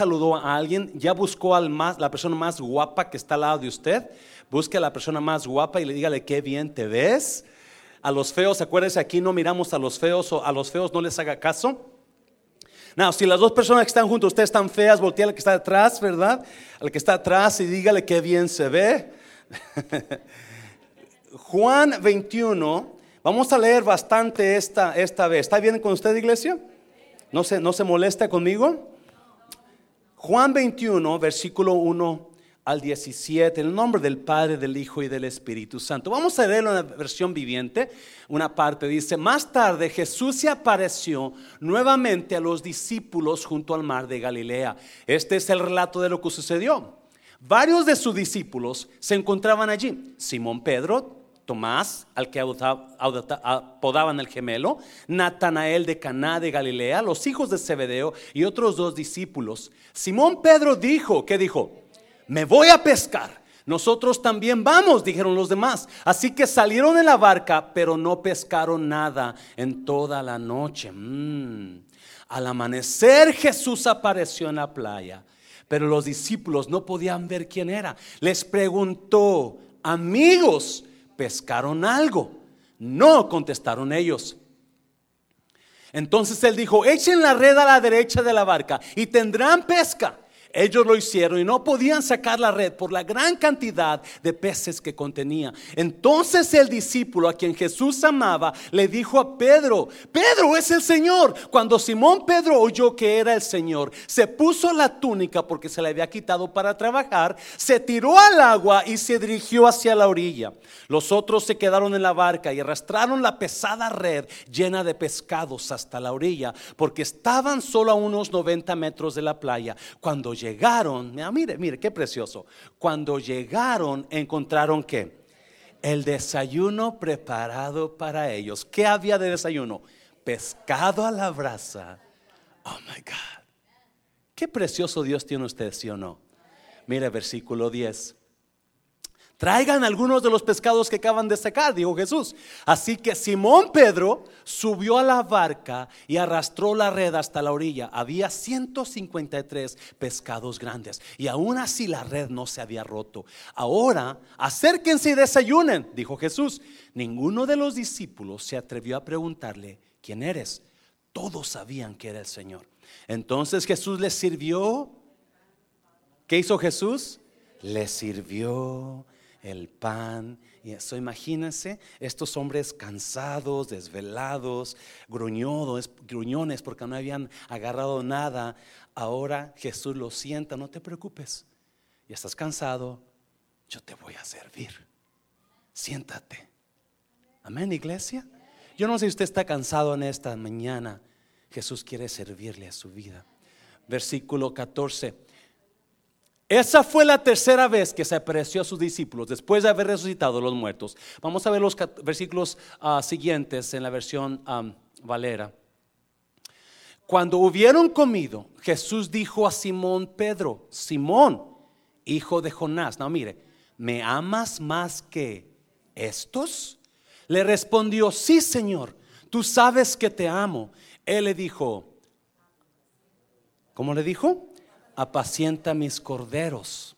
saludó a alguien, ya buscó a la persona más guapa que está al lado de usted. Busque a la persona más guapa y le dígale qué bien te ves. A los feos, acuérdense, aquí no miramos a los feos o a los feos no les haga caso. No, si las dos personas que están juntos, ustedes están feas, voltea al que está atrás, ¿verdad? Al que está atrás y dígale qué bien se ve. Juan 21, vamos a leer bastante esta, esta vez. ¿Está bien con usted, iglesia? ¿No se, ¿No se molesta conmigo? Juan 21, versículo 1 al 17, en el nombre del Padre, del Hijo y del Espíritu Santo. Vamos a leerlo en la versión viviente. Una parte dice, más tarde Jesús se apareció nuevamente a los discípulos junto al mar de Galilea. Este es el relato de lo que sucedió. Varios de sus discípulos se encontraban allí. Simón Pedro, Tomás, al que apodaban el gemelo, Natanael de Caná de Galilea, los hijos de Zebedeo y otros dos discípulos. Simón Pedro dijo, ¿qué dijo? Me voy a pescar. Nosotros también vamos, dijeron los demás. Así que salieron en la barca, pero no pescaron nada en toda la noche. Mm. Al amanecer Jesús apareció en la playa, pero los discípulos no podían ver quién era. Les preguntó, amigos, ¿pescaron algo? No contestaron ellos. Entonces él dijo, echen la red a la derecha de la barca y tendrán pesca. Ellos lo hicieron y no podían sacar la red por la gran cantidad de peces que contenía. Entonces el discípulo a quien Jesús amaba le dijo a Pedro, Pedro es el Señor. Cuando Simón Pedro oyó que era el Señor, se puso la túnica porque se le había quitado para trabajar, se tiró al agua y se dirigió hacia la orilla. Los otros se quedaron en la barca y arrastraron la pesada red llena de pescados hasta la orilla porque estaban solo a unos 90 metros de la playa. Cuando llegaron, mire, mire, qué precioso. Cuando llegaron, encontraron que el desayuno preparado para ellos. ¿Qué había de desayuno? Pescado a la brasa. Oh my God. Qué precioso Dios tiene usted, ¿sí o no? Mire, versículo 10. Traigan algunos de los pescados que acaban de sacar, dijo Jesús. Así que Simón Pedro subió a la barca y arrastró la red hasta la orilla. Había 153 pescados grandes y aún así la red no se había roto. Ahora, acérquense y desayunen, dijo Jesús. Ninguno de los discípulos se atrevió a preguntarle, ¿quién eres? Todos sabían que era el Señor. Entonces Jesús les sirvió. ¿Qué hizo Jesús? Les sirvió el pan. Y eso, imagínense, estos hombres cansados, desvelados, gruñones, gruñones porque no habían agarrado nada. Ahora Jesús los sienta, no te preocupes. Y estás cansado, yo te voy a servir. Siéntate. Amén, iglesia. Yo no sé si usted está cansado en esta mañana. Jesús quiere servirle a su vida. Versículo 14. Esa fue la tercera vez que se apareció a sus discípulos después de haber resucitado los muertos. Vamos a ver los versículos ah, siguientes en la versión Valera. Cuando hubieron comido, Jesús dijo a Simón Pedro, Simón, hijo de Jonás, no mire, ¿me amas más que estos? Le respondió, sí Señor, tú sabes que te amo. Él le dijo, ¿cómo le dijo? Apacienta mis corderos,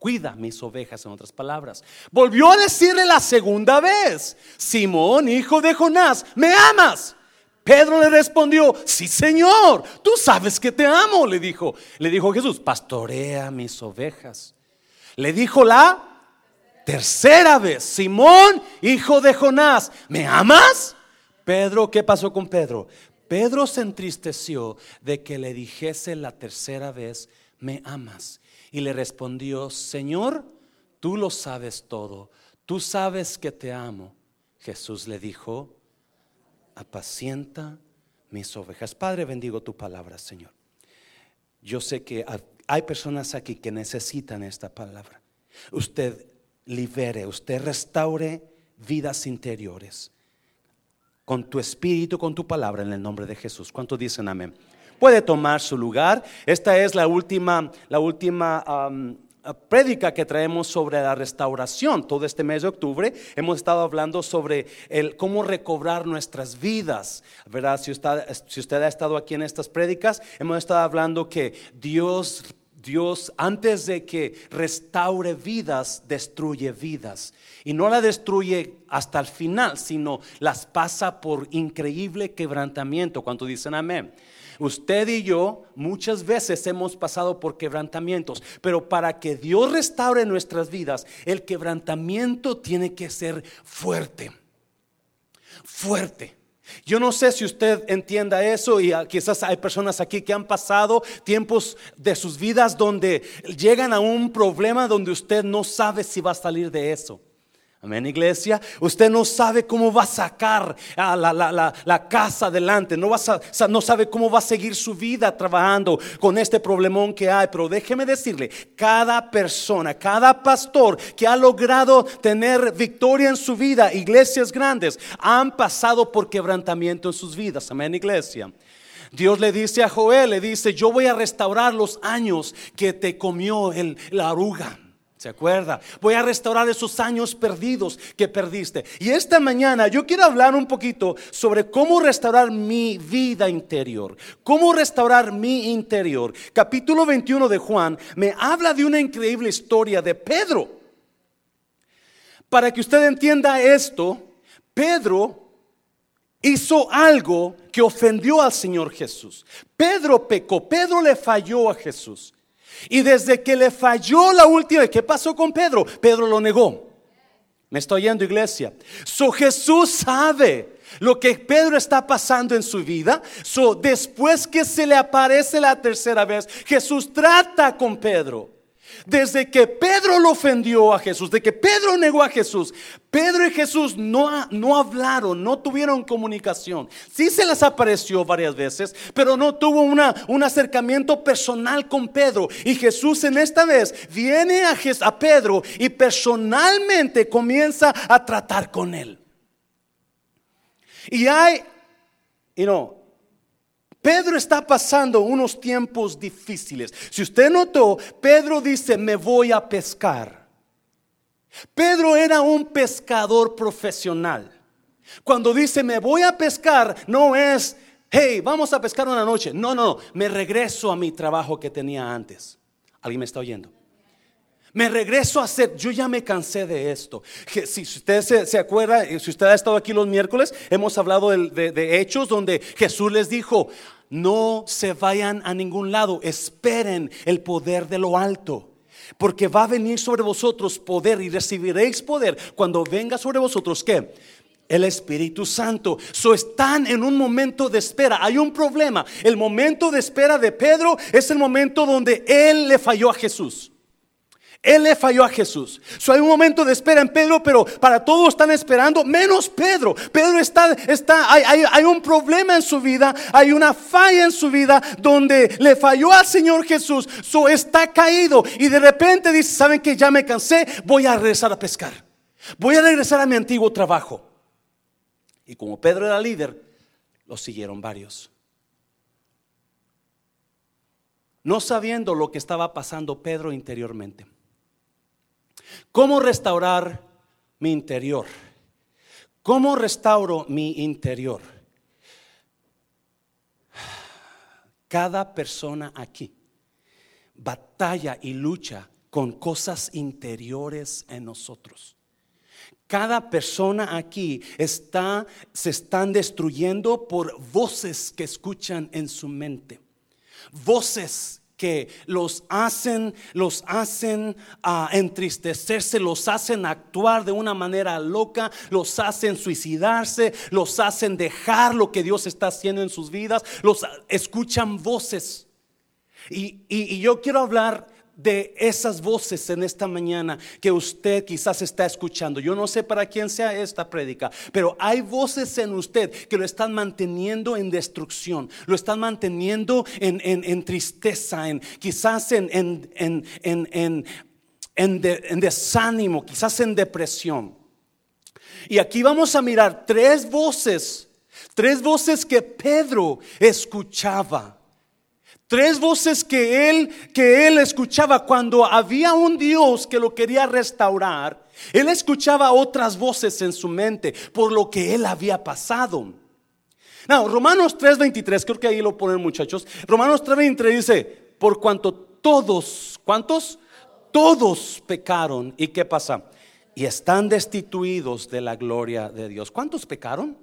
cuida mis ovejas, en otras palabras. Volvió a decirle la segunda vez, Simón, hijo de Jonás, ¿me amas? Pedro le respondió, sí Señor, tú sabes que te amo, le dijo. Le dijo Jesús, pastorea mis ovejas. Le dijo la tercera vez, Simón, hijo de Jonás, ¿me amas? Pedro, ¿qué pasó con Pedro? Pedro se entristeció de que le dijese la tercera vez, me amas. Y le respondió, Señor, tú lo sabes todo, tú sabes que te amo. Jesús le dijo, apacienta mis ovejas. Padre, bendigo tu palabra, Señor. Yo sé que hay personas aquí que necesitan esta palabra. Usted libere, usted restaure vidas interiores con tu espíritu, con tu palabra en el nombre de Jesús. ¿Cuántos dicen amén? Puede tomar su lugar. Esta es la última, la última prédica que traemos sobre la restauración. Todo este mes de octubre hemos estado hablando sobre el cómo recobrar nuestras vidas. ¿Verdad? Si usted, si usted ha estado aquí en estas prédicas, hemos estado hablando que Dios Dios, antes de que restaure vidas, destruye vidas. Y no la destruye hasta el final, sino las pasa por increíble quebrantamiento. Cuando dicen amén. Usted y yo muchas veces hemos pasado por quebrantamientos, pero para que Dios restaure nuestras vidas, el quebrantamiento tiene que ser fuerte. Fuerte. Yo no sé si usted entienda eso y ah, quizás hay personas aquí que han pasado tiempos de sus vidas donde llegan a un problema donde usted no sabe si va a salir de eso. Amén, iglesia. Usted no sabe cómo va a sacar a la, casa adelante. No, va no sabe cómo va a seguir su vida trabajando con este problemón que hay. Pero déjeme decirle, cada persona, cada pastor que ha logrado tener victoria en su vida, iglesias grandes, han pasado por quebrantamiento en sus vidas. Amén, iglesia. Dios le dice a Joel, le dice, yo voy a restaurar los años que te comió el, la aruga. ¿Se acuerda? Voy a restaurar esos años perdidos que perdiste. Y esta mañana yo quiero hablar un poquito sobre cómo restaurar mi vida interior. Cómo restaurar mi interior. Capítulo 21 de Juan me habla de una increíble historia de Pedro. Para que usted entienda esto, Pedro hizo algo que ofendió al Señor Jesús. Pedro pecó, Pedro le falló a Jesús. Y desde que le falló la última, ¿qué pasó con Pedro? Pedro lo negó. Me estoy yendo, iglesia. So Jesús sabe lo que Pedro está pasando en su vida. So después que se le aparece la tercera vez, Jesús trata con Pedro. Desde que Pedro lo ofendió a Jesús, de que Pedro negó a Jesús, Pedro y Jesús no, no hablaron, no tuvieron comunicación. Sí se les apareció varias veces, pero no tuvo una, un acercamiento personal con Pedro. Y Jesús en esta vez viene a, a Pedro y personalmente comienza a tratar con él. Y hay, you know, Pedro está pasando unos tiempos difíciles. Si usted notó, Pedro dice, me voy a pescar. Pedro era un pescador profesional. Cuando dice, me voy a pescar, no es, hey, vamos a pescar una noche. No, no, me regreso a mi trabajo que tenía antes. ¿Alguien me está oyendo? Me regreso a hacer, yo ya me cansé de esto. Si usted se, acuerda, si usted ha estado aquí los miércoles, hemos hablado de, hechos donde Jesús les dijo, no se vayan a ningún lado, esperen el poder de lo alto. Porque va a venir sobre vosotros poder y recibiréis poder cuando venga sobre vosotros, ¿qué? El Espíritu Santo. So están en un momento de espera. Hay un problema. El momento de espera de Pedro es el momento donde él le falló a Jesús. Él le falló a Jesús. So, hay un momento de espera en Pedro, pero para todos están esperando, menos Pedro. Pedro está, está hay, hay, un problema en su vida, hay una falla en su vida donde le falló al Señor Jesús. So, está caído y de repente dice, ¿saben que ya me cansé? Voy a regresar a pescar. Voy a regresar a mi antiguo trabajo. Y como Pedro era líder, lo siguieron varios. No sabiendo lo que estaba pasando Pedro interiormente. ¿Cómo restaurar mi interior? ¿Cómo restauro mi interior? Cada persona aquí batalla y lucha con cosas interiores en nosotros. Cada persona aquí está se están destruyendo por voces que escuchan en su mente. Voces que los hacen, los hacen ah, entristecerse, los hacen actuar de una manera loca, los hacen suicidarse, los hacen dejar lo que Dios está haciendo en sus vidas, los escuchan voces. Y, y yo quiero hablar de esas voces en esta mañana que usted quizás está escuchando. Yo no sé para quién sea esta prédica, pero hay voces en usted que lo están manteniendo en destrucción, lo están manteniendo en, en, tristeza, en, quizás en, en, en desánimo, quizás en depresión. Y aquí vamos a mirar tres voces, tres voces que Pedro escuchaba Tres voces que él que él escuchaba cuando había un Dios que lo quería restaurar. Él escuchaba otras voces en su mente por lo que él había pasado. No, Romanos 3:23, creo que ahí lo ponen muchachos. Romanos 3:23 dice, por cuanto todos, ¿cuántos? Todos pecaron. ¿Y qué pasa? Y están destituidos de la gloria de Dios. ¿Cuántos pecaron?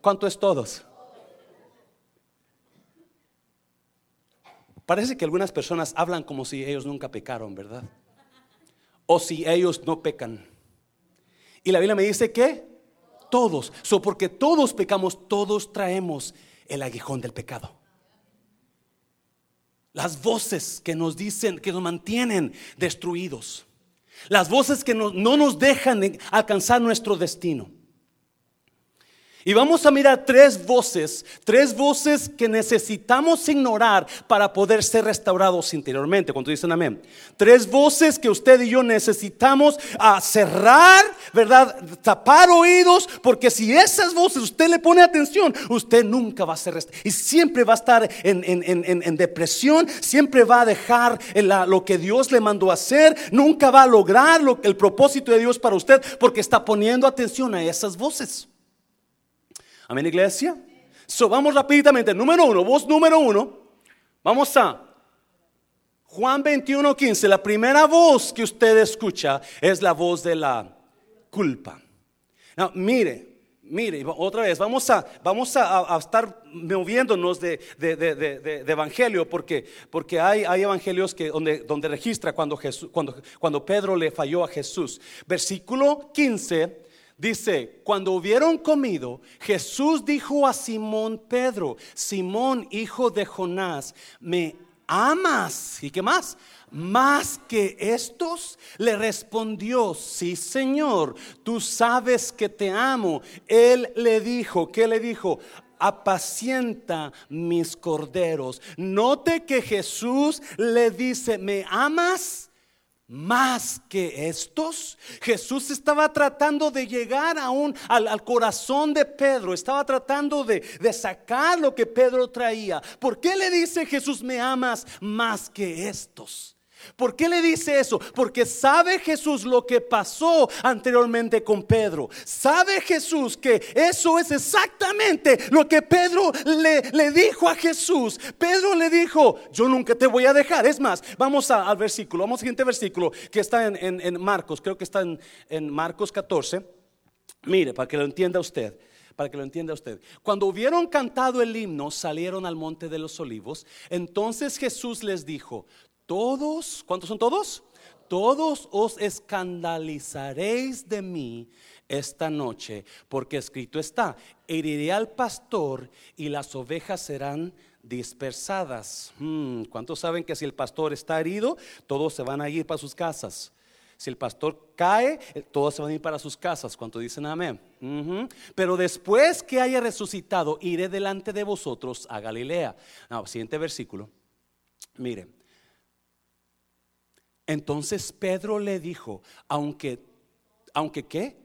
¿Cuánto es todos? Parece que algunas personas hablan como si ellos nunca pecaron, ¿verdad? O si ellos no pecan. Y la Biblia me dice que todos, so porque todos pecamos, todos traemos el aguijón del pecado. Las voces que nos dicen, que nos mantienen destruidos. Las voces que no, no nos dejan alcanzar nuestro destino. Y vamos a mirar tres voces, tres voces que necesitamos ignorar para poder ser restaurados interiormente. Cuando dicen amén. Tres voces que usted y yo necesitamos a cerrar, ¿verdad? Tapar oídos, porque si esas voces usted le pone atención, usted nunca va a ser restaurado. Y siempre va a estar en, depresión, siempre va a dejar lo que Dios le mandó hacer, nunca va a lograr lo, el propósito de Dios para usted, porque está poniendo atención a esas voces. Amén, iglesia. So, vamos rápidamente. Número uno, voz número uno. Vamos a Juan 21, 15. La primera voz que usted escucha es la voz de la culpa. mire, mire, otra vez, vamos a, vamos a, estar moviéndonos de, de, evangelio, porque, porque hay, hay, evangelios que, donde, donde registra cuando, Jesús, cuando, cuando Pedro le falló a Jesús. Versículo 15 Dice, cuando hubieron comido, Jesús dijo a Simón Pedro, Simón, hijo de Jonás, ¿me amas? ¿Y qué más? Más que estos, le respondió, sí Señor, tú sabes que te amo. Él le dijo, ¿qué le dijo? apacienta mis corderos. Note que Jesús le dice, ¿me amas? Más que estos. Jesús estaba tratando de llegar aún al, al corazón de Pedro, estaba tratando de, de sacar lo que Pedro traía. ¿Por qué le dice Jesús, me amas más que estos? ¿Por qué le dice eso? Porque sabe Jesús lo que pasó anteriormente con Pedro. Sabe Jesús que eso es exactamente lo que Pedro le, le dijo a Jesús. Pedro le dijo, yo nunca te voy a dejar. Es más, vamos al versículo, vamos al siguiente versículo que está en, Marcos, creo que está en, en Marcos 14. Mire, para que lo entienda usted para que lo entienda usted. Cuando hubieron cantado el himno, salieron al monte de los olivos. Entonces Jesús les dijo, todos, ¿cuántos son todos? Todos os escandalizaréis de mí esta noche, porque escrito está, heriré al pastor y las ovejas serán dispersadas. Hmm, ¿Cuántos saben que si el pastor está herido, todos se van a ir para sus casas? Si el pastor cae, eh, todos se van a ir para sus casas. ¿Cuántos dicen amén? Pero después que haya resucitado, iré delante de vosotros a Galilea. siguiente versículo. Mire, entonces Pedro le dijo, aunque, aunque qué,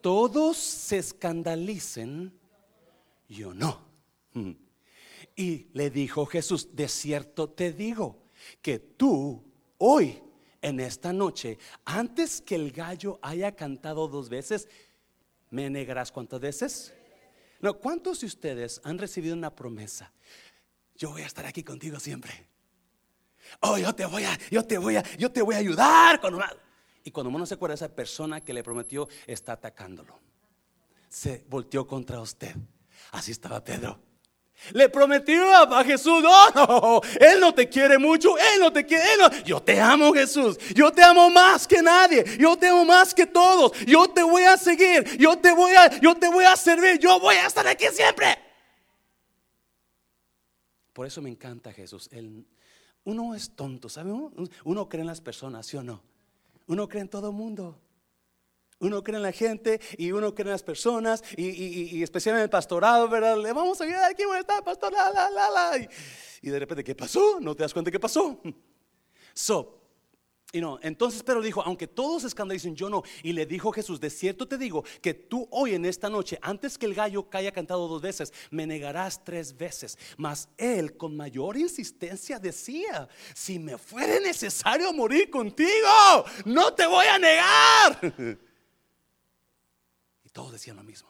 todos se escandalicen, yo no. Mm. Y le dijo Jesús, de cierto te digo que tú hoy, en esta noche, antes que el gallo haya cantado dos veces, me negarás cuántas veces. No, ¿cuántos de ustedes han recibido una promesa? Yo voy a estar aquí contigo siempre. Oh, yo te voy a, yo te voy a, yo te voy a ayudar. Y cuando uno se acuerda, esa persona que le prometió está atacándolo. Se volteó contra usted. Así estaba Pedro. Le prometió a Jesús, no, no, Él no te quiere mucho, Él no te quiere, yo te amo Jesús, yo te amo más que nadie, yo te amo más que todos, yo te voy a seguir, yo te voy a, yo te voy a servir, yo voy a estar aquí siempre. Por eso me encanta Jesús, Él uno es tonto, ¿sabe? Uno, cree en las personas, ¿sí o no? Uno cree en todo el mundo. Uno cree en la gente y uno cree en las personas y, especialmente en el pastorado, ¿verdad? Le vamos a ayudar aquí, ¿dónde está, pastor? La, la, la, y, de repente, ¿qué pasó? ¿No te das cuenta qué pasó? So, Y no, entonces Pedro dijo, aunque todos escandalicen, yo no. Y le dijo Jesús, de cierto te digo que tú hoy en esta noche, antes que el gallo haya cantado dos veces, me negarás tres veces. Mas él con mayor insistencia decía, si me fuere necesario morir contigo, no te voy a negar. Y todos decían lo mismo.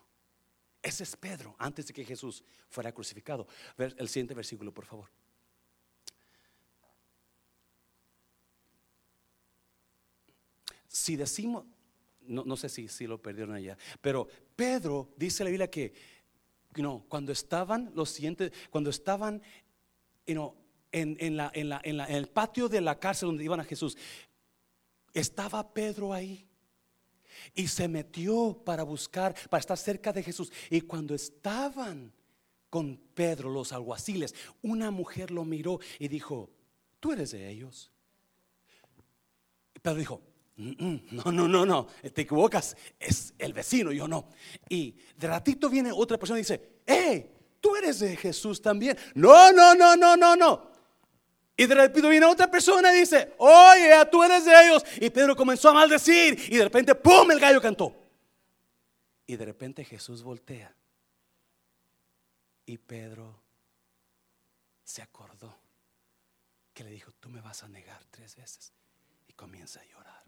Ese es Pedro, antes de que Jesús fuera crucificado. El siguiente versículo, por favor. Si decimos, no, sé si, si, lo perdieron allá, pero Pedro dice la Biblia que no, cuando estaban los siguientes, cuando estaban en, en, la, en, la, en, el patio de la cárcel donde iban a Jesús, estaba Pedro ahí. Y se metió para buscar, para estar cerca de Jesús. Y cuando estaban con Pedro, los alguaciles, una mujer lo miró y dijo, tú eres de ellos. Pedro dijo, no, no, no, no, te equivocas, es el vecino, yo no. Y de ratito viene otra persona y dice, hey, tú eres de Jesús también. No, no, no, no, no, no. Y de repente viene otra persona y dice, oye, tú eres de ellos. Y Pedro comenzó a maldecir y de repente, ¡pum!, el gallo cantó. Y de repente Jesús voltea. Y Pedro se acordó que le dijo, tú me vas a negar tres veces. Y comienza a llorar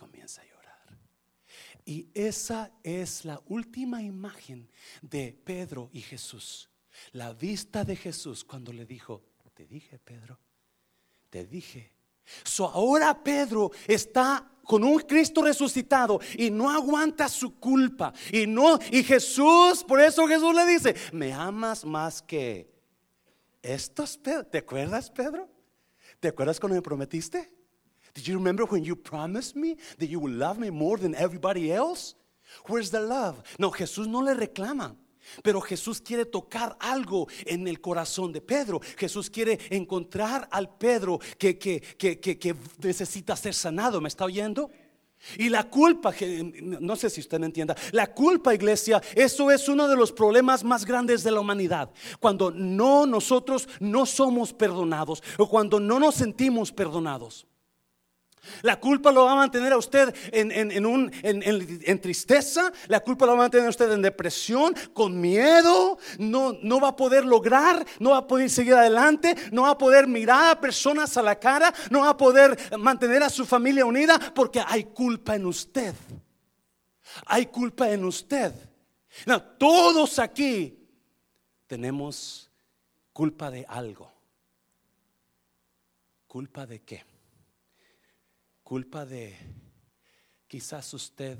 comienza a llorar. Y esa es la última imagen de Pedro y Jesús. La vista de Jesús cuando le dijo, te dije Pedro, te dije. So ahora Pedro está con un Cristo resucitado y no aguanta su culpa y no y Jesús, por eso Jesús le dice, "Me amas más que estos. ¿Te acuerdas, Pedro? ¿Te acuerdas cuando me prometiste? Did you remember when you promised me that you would love me more than everybody else? Where's the love? No, Jesús no le reclama. Pero Jesús quiere tocar algo en el corazón de Pedro. Jesús quiere encontrar al Pedro que necesita ser sanado. ¿Me está oyendo? Y la culpa, no sé si usted me entienda, la culpa, iglesia, eso es uno de los problemas más grandes de la humanidad. Cuando no nosotros no somos perdonados o cuando no nos sentimos perdonados. La culpa lo va a mantener a usted en, tristeza, la culpa lo va a mantener a usted en depresión, con miedo, no, no va a poder lograr, no va a poder seguir adelante, no va a poder mirar a personas a la cara, no va a poder mantener a su familia unida porque hay culpa en usted. Hay culpa en usted. todos aquí tenemos culpa de algo. ¿Culpa de qué? Culpa de quizás usted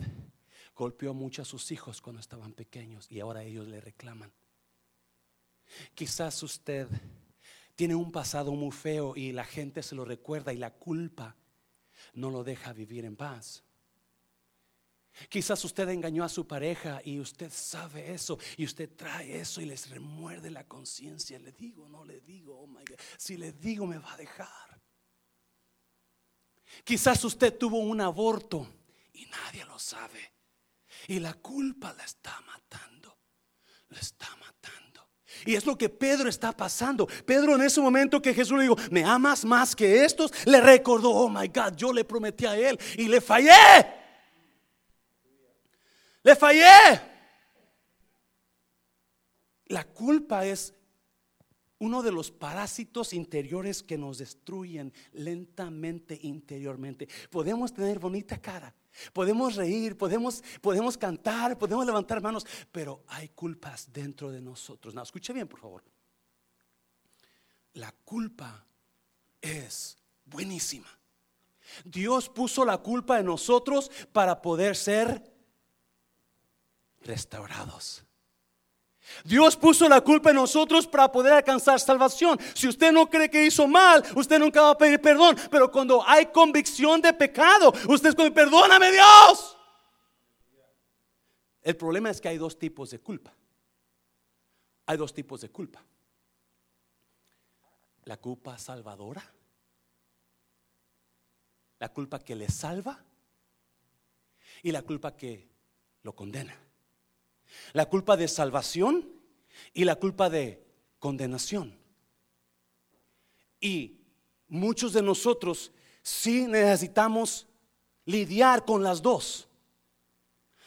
golpeó mucho a sus hijos cuando estaban pequeños y ahora ellos le reclaman. Quizás usted tiene un pasado muy feo y la gente se lo recuerda y la culpa no lo deja vivir en paz. Quizás usted engañó a su pareja y usted sabe eso y usted trae eso y les remuerde la conciencia. Le digo, no le digo, oh my God, si le digo me va a dejar. Quizás usted tuvo un aborto y nadie lo sabe. Y la culpa la está matando. La está matando. Y es lo que Pedro está pasando. Pedro en ese momento que Jesús le dijo, ¿me amas más que estos? Le recordó, oh my God, yo le prometí a él y le fallé. Le fallé. La culpa es uno de los parásitos interiores que nos destruyen lentamente interiormente. Podemos tener bonita cara, podemos reír, podemos, podemos cantar, podemos levantar manos, pero hay culpas dentro de nosotros. No, escuche bien, por favor. La culpa es buenísima. Dios puso la culpa en nosotros para poder ser restaurados. Dios puso la culpa en nosotros para poder alcanzar salvación. Si usted no cree que hizo mal, usted nunca va a pedir perdón. Pero cuando hay convicción de pecado, usted es perdóname Dios. El problema es que hay dos tipos de culpa. Hay dos tipos de culpa. La culpa salvadora. La culpa que le salva. Y la culpa que lo condena la culpa de salvación y la culpa de condenación. Y muchos de nosotros sí necesitamos lidiar con las dos.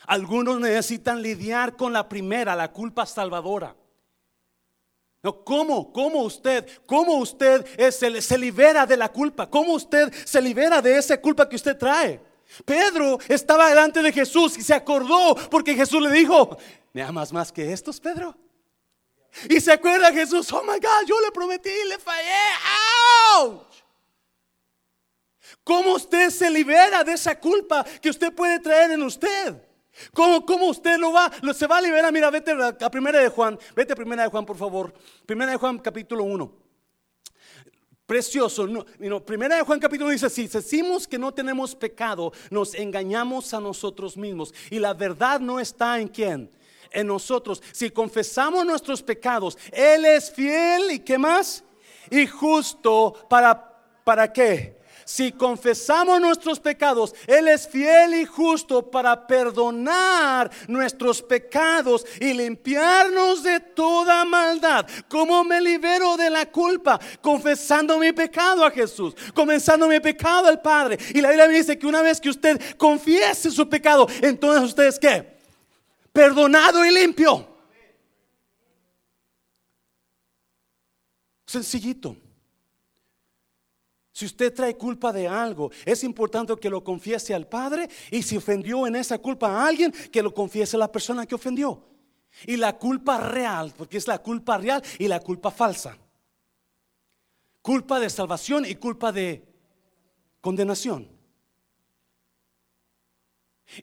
Algunos necesitan lidiar con la primera, la culpa salvadora. No, ¿cómo? ¿Cómo usted? ¿Cómo usted se, se libera de la culpa? ¿Cómo usted se libera de esa culpa que usted trae? Pedro estaba delante de Jesús y se acordó porque Jesús le dijo, ¿me amas más que estos, Pedro? Y se acuerda Jesús, oh my God, yo le prometí y le fallé. ¡Ouch! ¿Cómo usted se libera de esa culpa que usted puede traer en usted? ¿Cómo, cómo usted lo va, lo, se va a liberar? Mira, vete a primera de Juan, vete a primera de Juan, por favor. Primera de Juan, capítulo 1. Precioso. No, primera de Juan capítulo 1 dice si decimos que no tenemos pecado, nos engañamos a nosotros mismos. Y la verdad no está en quién? En nosotros. Si confesamos nuestros pecados, Él es fiel y qué más? Y justo para, ¿para qué? Si confesamos nuestros pecados, Él es fiel y justo para perdonar nuestros pecados y limpiarnos de toda maldad. ¿Cómo me libero de la culpa? Confesando mi pecado a Jesús, comenzando mi pecado al Padre. Y la Biblia me dice que una vez que usted confiese su pecado, entonces usted es qué? Perdonado y limpio. Sencillito. Si usted trae culpa de algo, es importante que lo confiese al Padre y si ofendió en esa culpa a alguien, que lo confiese a la persona que ofendió. Y la culpa real, porque es la culpa real y la culpa falsa. Culpa de salvación y culpa de condenación.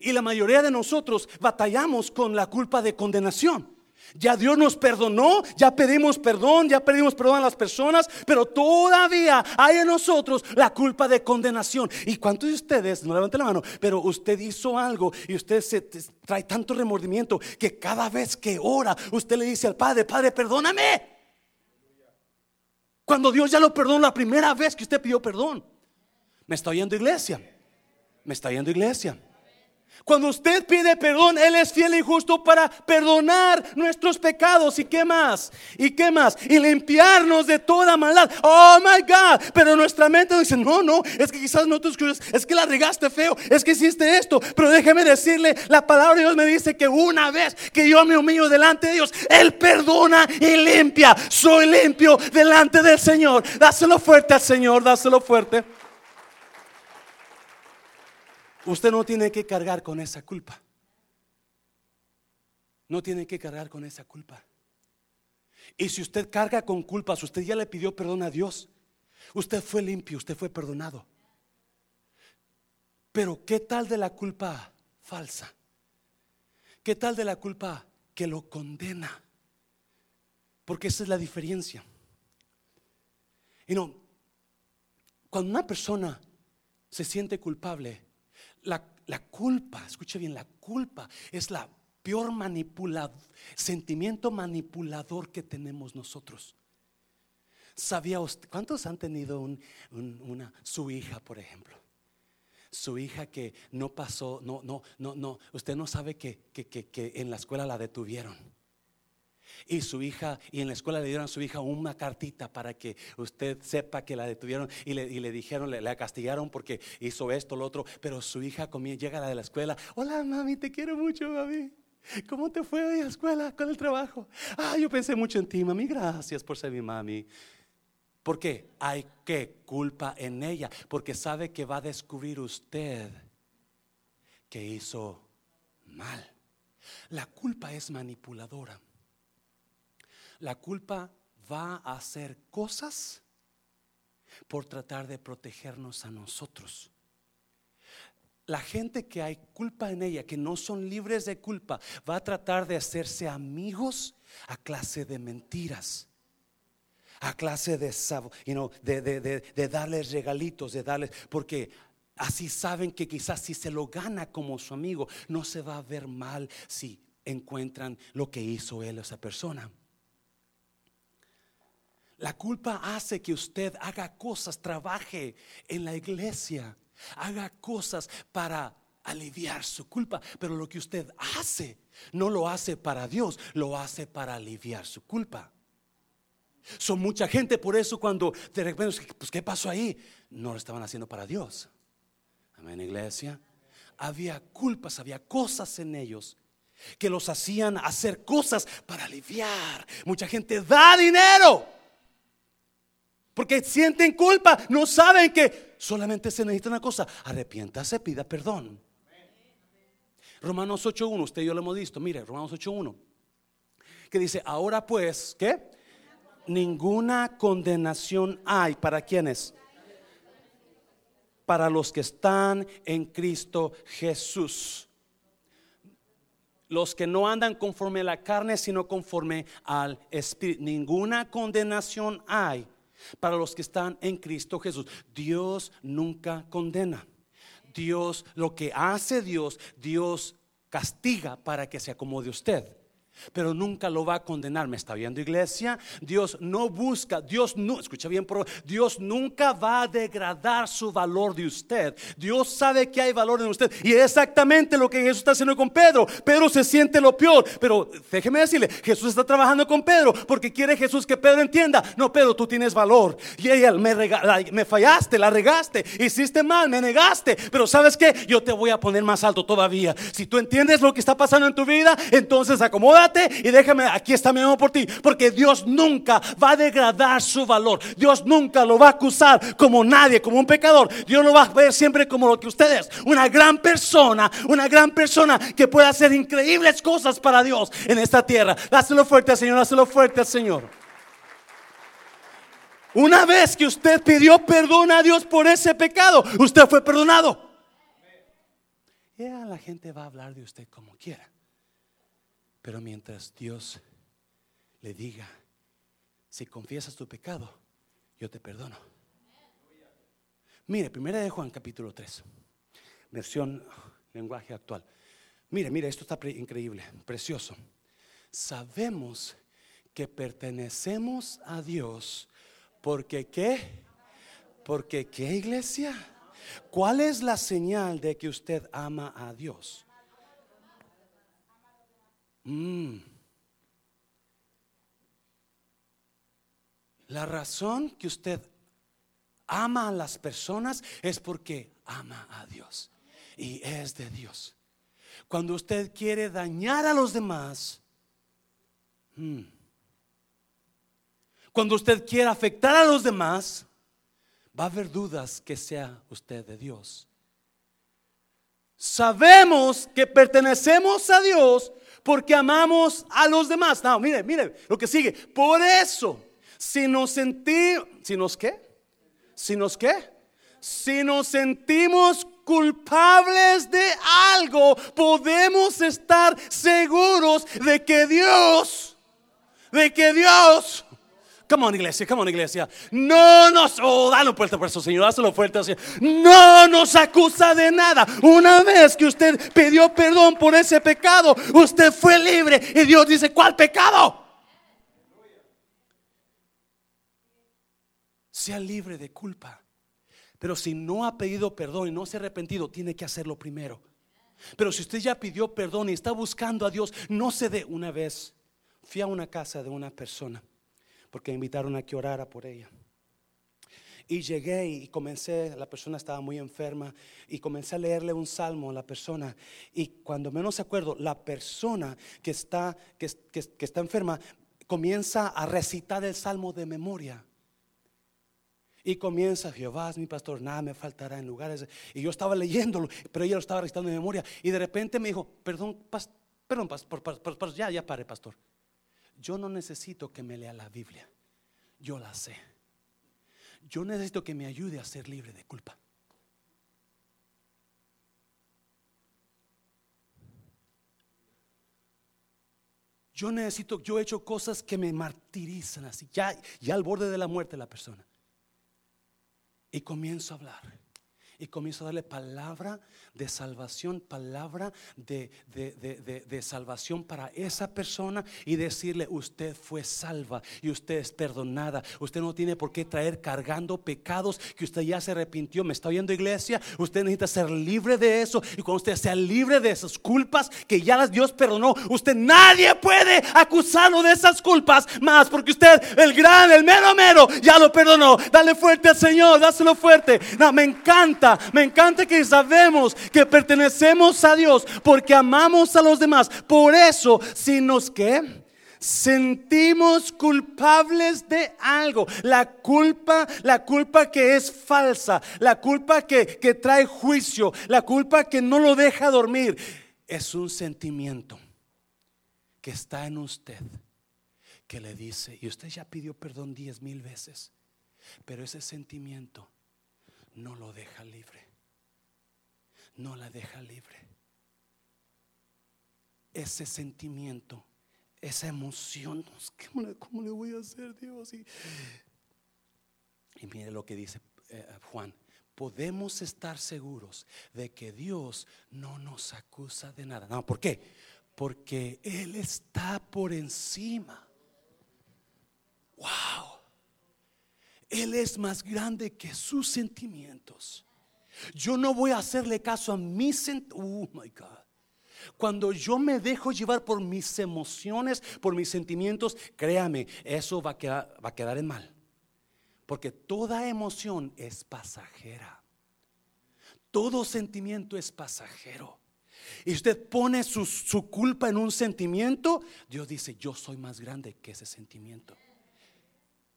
Y la mayoría de nosotros batallamos con la culpa de condenación. Ya Dios nos perdonó, ya pedimos perdón, ya pedimos perdón a las personas, pero todavía hay en nosotros la culpa de condenación. ¿Y cuántos de ustedes, no levanten la mano, pero usted hizo algo y usted se trae tanto remordimiento que cada vez que ora, usted le dice al Padre, Padre, perdóname? Cuando Dios ya lo perdonó la primera vez que usted pidió perdón. ¿Me está oyendo iglesia? ¿Me está oyendo iglesia? Cuando usted pide perdón, Él es fiel y justo para perdonar nuestros pecados. ¿Y qué más? ¿Y qué más? Y limpiarnos de toda maldad. Oh my God. Pero nuestra mente dice: No, no, es que quizás no te escuchas. Es que la regaste feo. Es que hiciste esto. Pero déjeme decirle: la palabra de Dios me dice que una vez que yo me humillo delante de Dios, Él perdona y limpia. Soy limpio delante del Señor. Dáselo fuerte al Señor. Dáselo fuerte. Usted no tiene que cargar con esa culpa. No tiene que cargar con esa culpa. Y si usted carga con culpas, usted ya le pidió perdón a Dios. Usted fue limpio, usted fue perdonado. Pero ¿qué tal de la culpa falsa? ¿Qué tal de la culpa que lo condena? Porque esa es la diferencia. Y no, cuando una persona se siente culpable, la, culpa, escuche bien, la culpa es la peor manipulador, sentimiento manipulador que tenemos nosotros. ¿Sabía usted, cuántos han tenido una, su hija, por ejemplo? Su hija que no pasó, no, no, no, no, usted no sabe que, que en la escuela la detuvieron y su hija, y en la escuela le dieron a su hija una cartita para que usted sepa que la detuvieron y le, dijeron, le, castigaron porque hizo esto, lo otro, pero su hija llega a la de la escuela, hola mami, te quiero mucho mami. ¿Cómo te fue hoy a la escuela con el trabajo? Ah, yo pensé mucho en ti, mami. Gracias por ser mi mami. ¿Por qué? Hay que culpa en ella, porque sabe que va a descubrir usted que hizo mal. La culpa es manipuladora. La culpa va a hacer cosas por tratar de protegernos a nosotros. La gente que hay culpa en ella, que no son libres de culpa, va a tratar de hacerse amigos a clase de mentiras, a clase de, de, darles regalitos, de darles, porque así saben que quizás si se lo gana como su amigo, no se va a ver mal si encuentran lo que hizo él, esa persona. La culpa hace que usted haga cosas, trabaje en la iglesia, haga cosas para aliviar su culpa, pero lo que usted hace no lo hace para Dios, lo hace para aliviar su culpa. Son mucha gente, por eso cuando de repente, pues ¿qué pasó ahí? No lo estaban haciendo para Dios. Amén, iglesia. Había culpas, había cosas en ellos que los hacían hacer cosas para aliviar. Mucha gente da dinero porque sienten culpa, no saben que solamente se necesita una cosa, arrepiéntase, pida perdón. Romanos 8.1, usted y yo lo hemos visto, mire, Romanos 8.1, que dice, ahora pues, ¿qué? Ninguna condenación hay para quienes para los que están en Cristo Jesús. Los que no andan conforme a la carne, sino conforme al Espíritu. Ninguna condenación hay para los que están en Cristo Jesús. Dios nunca condena. Dios, lo que hace Dios, Dios castiga para que se acomode usted pero nunca lo va a condenar. ¿Me está viendo iglesia? Dios no busca, Dios no, escucha bien, Dios nunca va a degradar su valor de usted. Dios sabe que hay valor en usted y es exactamente lo que Jesús está haciendo con Pedro. Pedro se siente lo peor, pero déjeme decirle, Jesús está trabajando con Pedro porque quiere Jesús que Pedro entienda, no, Pedro, tú tienes valor. Y ella me, me fallaste, la regaste, hiciste mal, me negaste, pero ¿sabes qué? Yo te voy a poner más alto todavía. Si tú entiendes lo que está pasando en tu vida, entonces y déjame, aquí está mi amor por ti, porque Dios nunca va a degradar su valor. Dios nunca lo va a acusar como nadie, como un pecador. Dios lo va a ver siempre como lo que ustedes, una gran persona, una gran persona que puede hacer increíbles cosas para Dios en esta tierra. Dáselo fuerte al Señor, dáselo fuerte al Señor. Una vez que usted pidió perdón a Dios por ese pecado, usted fue perdonado. Ya la gente va a hablar de usted como quiera. Pero mientras Dios le diga, si confiesas tu pecado, yo te perdono. Mire, primera de Juan capítulo 3, versión lenguaje actual. Mire, mire, esto está increíble, precioso. Sabemos que pertenecemos a Dios porque qué? Porque qué iglesia? ¿Cuál es la señal de que usted ama a Dios? Mm. La razón que usted ama a las personas es porque ama a Dios y es de Dios. Cuando usted quiere dañar a los demás, mm. cuando usted quiere afectar a los demás, va a haber dudas que sea usted de Dios. Sabemos que pertenecemos a Dios porque amamos a los demás. No, mire, mire lo que sigue. Por eso, si nos sentimos, si nos qué? Si nos qué? Si nos sentimos culpables de algo, podemos estar seguros de que Dios, de que Dios Come on, iglesia, come on, iglesia. No nos, oh, dale fuerte por eso, Señor, hazlo fuerte Señor. No nos acusa de nada. Una vez que usted pidió perdón por ese pecado, usted fue libre. Y Dios dice, ¿cuál pecado? Sea libre de culpa. Pero si no ha pedido perdón y no se ha arrepentido, tiene que hacerlo primero. Pero si usted ya pidió perdón y está buscando a Dios, no se dé una vez. Fui a una casa de una persona porque me invitaron a que orara por ella. Y llegué y comencé, la persona estaba muy enferma, y comencé a leerle un salmo a la persona. Y cuando menos se acuerdo, la persona que está, que, que está enferma comienza a recitar el salmo de memoria. Y comienza, Jehová es mi pastor, nada me faltará en lugares. Y yo estaba leyéndolo, pero ella lo estaba recitando de memoria. Y de repente me dijo, perdón, perdón, ya, ya pare, pastor. Yo no necesito que me lea la Biblia. Yo la sé. Yo necesito que me ayude a ser libre de culpa. Yo necesito, yo he hecho cosas que me martirizan así, ya, ya al borde de la muerte la persona. Y comienzo a hablar. Y comienzo a darle palabra de salvación, palabra de, de, de, de, salvación para esa persona y decirle, usted fue salva y usted es perdonada. Usted no tiene por qué traer cargando pecados que usted ya se arrepintió. ¿Me está oyendo iglesia? Usted necesita ser libre de eso. Y cuando usted sea libre de esas culpas que ya Dios perdonó, usted nadie puede acusarlo de esas culpas más porque usted, el gran, el mero mero, ya lo perdonó. Dale fuerte al Señor, dáselo fuerte. No, me encanta me encanta que sabemos que pertenecemos a Dios porque amamos a los demás. Por eso, si nos que sentimos culpables de algo, la culpa, la culpa que es falsa, la culpa que, que trae juicio, la culpa que no lo deja dormir, es un sentimiento que está en usted que le dice, y usted ya pidió perdón diez mil veces, pero ese sentimiento no lo deja libre. No la deja libre. Ese sentimiento, esa emoción, ¿cómo le, voy a hacer Dios? Y, mire lo que dice eh, Juan. Podemos estar seguros de que Dios no nos acusa de nada. No, ¿por qué? Porque Él está por encima. Wow. Él es más grande que sus sentimientos. Yo no voy a hacerle caso a mis sentimientos. Oh my God. Cuando yo me dejo llevar por mis emociones, por mis sentimientos, créame, eso va a quedar, va a quedar en mal. Porque toda emoción es pasajera. Todo sentimiento es pasajero. Y usted pone su, su culpa en un sentimiento, Dios dice, yo soy más grande que ese sentimiento.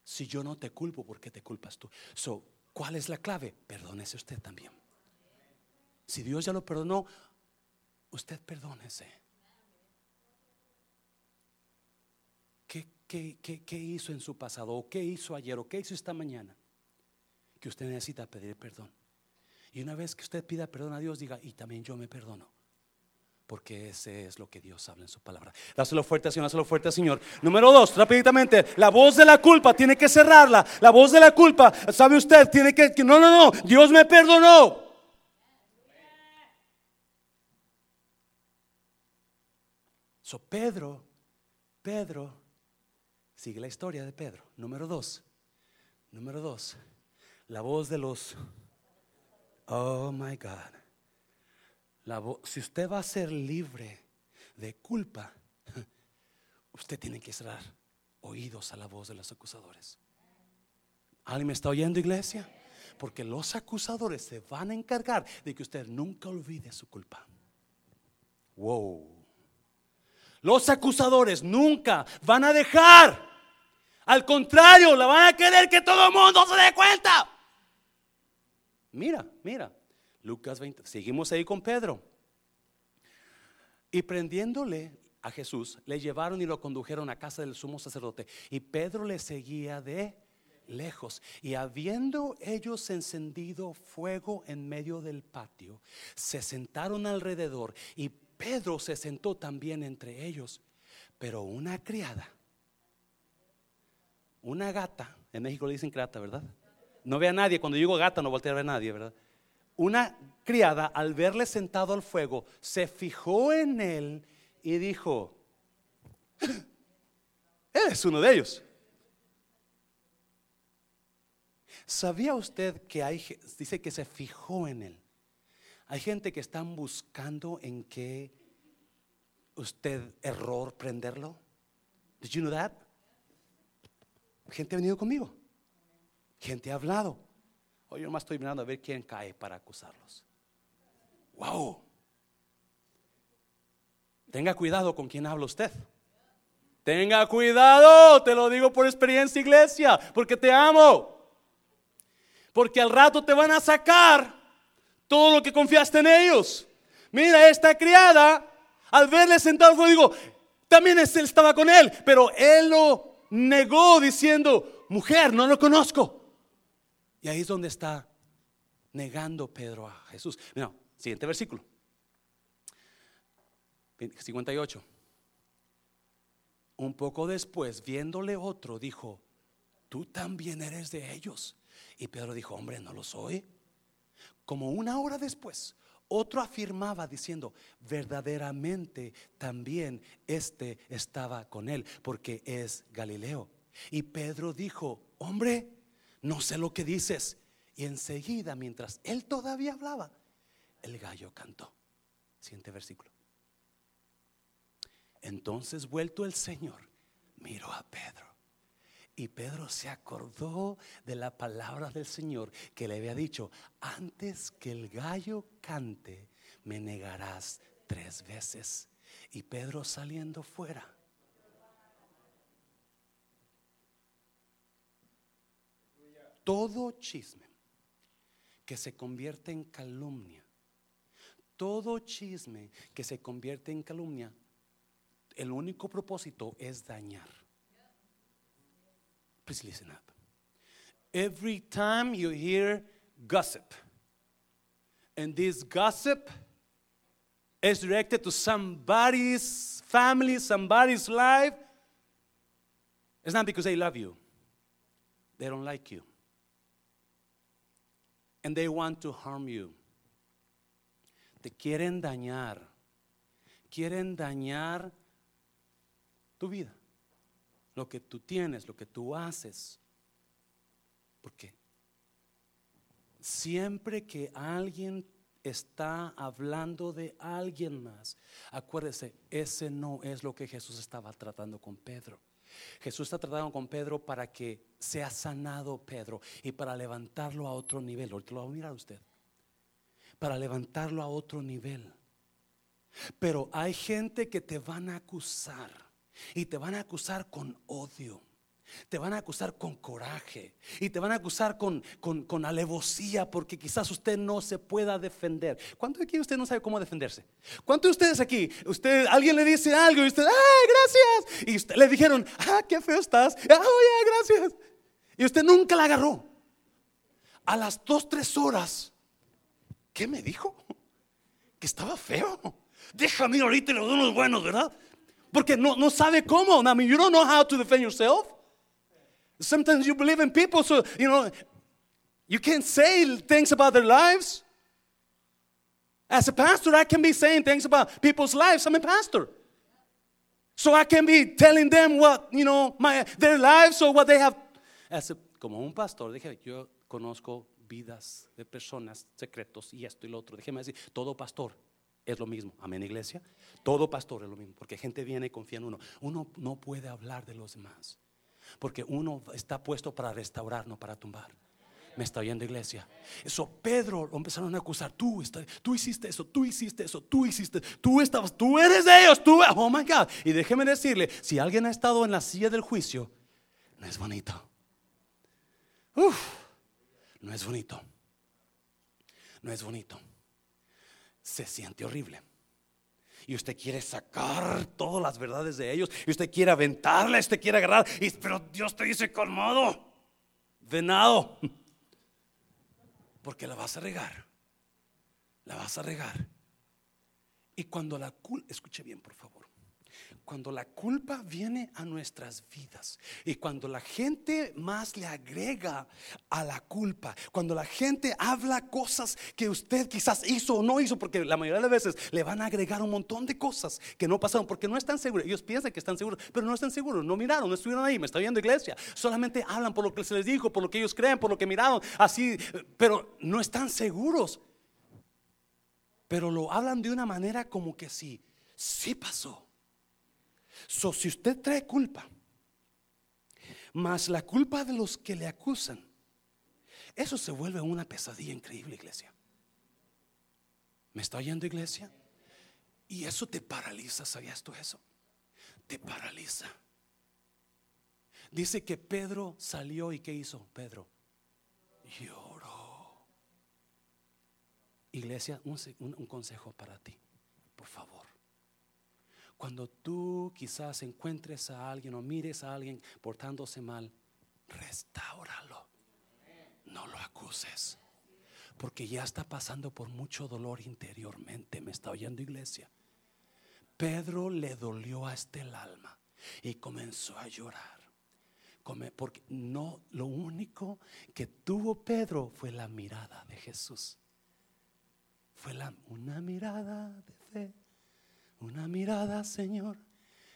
Si yo no te culpo, ¿por qué te culpas tú? So, ¿cuál es la clave? Perdónese usted también. Si Dios ya lo perdonó, usted perdónese. ¿Qué, qué, hizo en su pasado? ¿O qué hizo ayer? ¿O qué hizo esta mañana? Que usted necesita pedir perdón. Y una vez que usted pida perdón a Dios, diga, y también yo me perdono porque ese es lo que Dios habla en su palabra. Dáselo fuerte, Señor, dáselo fuerte, Señor. Número dos, rápidamente, la voz de la culpa tiene que cerrarla. La voz de la culpa, ¿sabe usted? Tiene que, no, no, no, Dios me perdonó. So Pedro, Pedro, sigue la historia de Pedro. Número dos, número dos, la voz de los, oh my God si usted va a ser libre de culpa, usted tiene que cerrar oídos a la voz de los acusadores. ¿Alguien me está oyendo, iglesia? Porque los acusadores se van a encargar de que usted nunca olvide su culpa. Wow. Los acusadores nunca van a dejar. Al contrario, la van a querer que todo el mundo se dé cuenta. Mira, mira. Lucas 20. Seguimos ahí con Pedro. Y prendiéndole a Jesús, le llevaron y lo condujeron a casa del sumo sacerdote. Y Pedro le seguía de lejos. Y habiendo ellos encendido fuego en medio del patio, se sentaron alrededor y Pedro se sentó también entre ellos. Pero una criada, una gata, en México le dicen criada, ¿verdad? No ve a nadie, cuando digo gata no voltea a ver a nadie, ¿verdad? Una criada al verle sentado al fuego se fijó en él y dijo, él es uno de ellos. ¿Sabía usted que hay, dice que se fijó en él? Hay gente que están buscando en qué usted error prenderlo. Did you know that? Gente ha venido conmigo. Gente ha hablado. Hoy yo nomás estoy mirando a ver quién cae para acusarlos. Wow. Tenga cuidado con quién habla usted. Tenga cuidado, te lo digo por experiencia, iglesia, porque te amo. Porque al rato te van a sacar todo lo que confiaste en ellos. Mira, esta criada, al verle sentado, digo, también él estaba con él, pero él lo negó diciendo, mujer, no lo conozco. Y ahí es donde está negando Pedro a Jesús. Mira, siguiente versículo. 58. Un poco después, viéndole otro, dijo, tú también eres de ellos. Y Pedro dijo, hombre, no lo soy. Como una hora después, otro afirmaba diciendo, verdaderamente también este estaba con él, porque es Galileo. Y Pedro dijo, hombre, no sé lo que dices. Y enseguida, mientras él todavía hablaba, el gallo cantó. Siguiente versículo. Entonces vuelto el Señor, miró a Pedro. Y Pedro se acordó de la palabra del Señor que le había dicho, antes que el gallo cante, me negarás tres veces. Y Pedro saliendo fuera. Todo chisme que se convierte en calumnia, todo chisme que se convierte en calumnia, el único propósito es dañar. Please listen up. Every time you hear gossip, and this gossip is directed to somebody's family, somebody's life, it's not because they love you, they don't like you. And they want to harm you. Te quieren dañar. Quieren dañar tu vida lo que tú tienes, lo que tú haces. Porque siempre que alguien está hablando de alguien más, acuérdese, ese no es lo que Jesús estaba tratando con Pedro. Jesús está tratando con Pedro para que sea sanado Pedro y para levantarlo a otro nivel. Ahorita lo va a mirar usted. Para levantarlo a otro nivel. Pero hay gente que te van a acusar y te van a acusar con odio. Te van a acusar con coraje y te van a acusar con, con, alevosía porque quizás usted no se pueda defender. ¿Cuánto de aquí usted no sabe cómo defenderse? ¿Cuántos de ustedes aquí, usted, alguien le dice algo y usted, ¡ah, gracias! Y usted, le dijeron, ¡ah, qué feo estás! ¡ah, ya, gracias! Y usted nunca la agarró. A las dos, tres horas, ¿qué me dijo? Que estaba feo. Déjame ahorita y le doy unos buenos, ¿verdad? Porque no, no sabe cómo. I mean, you don't know how to defend yourself. Sometimes you believe in people, so, you know, you can't say things about their lives. As a pastor, I can be saying things about people's lives. I'm a pastor. So I can be telling them what, you know, my, their lives or what they have. As a, como un pastor, dije, yo conozco vidas de personas, secretos y esto y lo otro. Déjeme decir, todo pastor es lo mismo. Amén, iglesia. Todo pastor es lo mismo, porque gente viene y confía en uno. Uno no puede hablar de los demás, porque uno está puesto para restaurar, no para tumbar. Me está oyendo iglesia. Eso Pedro lo empezaron a acusar. Tú, tú hiciste eso, tú hiciste eso, tú hiciste, tú estabas, tú eres de ellos, tú, oh my God. Y déjeme decirle, si alguien ha estado en la silla del juicio, no es bonito. Uf, no es bonito. No es bonito se siente horrible. Y usted quiere sacar todas las verdades de ellos. Y usted quiere aventarle, usted quiere agarrar. Y, pero Dios te dice colmado, venado. Porque la vas a regar. La vas a regar. Y cuando la culpa, escuche bien por favor cuando la culpa viene a nuestras vidas y cuando la gente más le agrega a la culpa, cuando la gente habla cosas que usted quizás hizo o no hizo, porque la mayoría de las veces le van a agregar un montón de cosas que no pasaron porque no están seguros. Ellos piensan que están seguros, pero no están seguros, no miraron, no estuvieron ahí, me está viendo iglesia. Solamente hablan por lo que se les dijo, por lo que ellos creen, por lo que miraron, así, pero no están seguros. Pero lo hablan de una manera como que sí, sí pasó. So, si usted trae culpa, más la culpa de los que le acusan, eso se vuelve una pesadilla increíble, iglesia. ¿Me está oyendo, iglesia? Y eso te paraliza, ¿sabías tú eso? Te paraliza. Dice que Pedro salió y ¿qué hizo Pedro? Lloró. Iglesia, un consejo para ti, por favor. Cuando tú quizás encuentres a alguien o mires a alguien portándose mal, restáuralo. No lo acuses. Porque ya está pasando por mucho dolor interiormente. Me está oyendo iglesia. Pedro le dolió hasta el alma y comenzó a llorar. Porque no, lo único que tuvo Pedro fue la mirada de Jesús. Fue una mirada de fe, una mirada, Señor,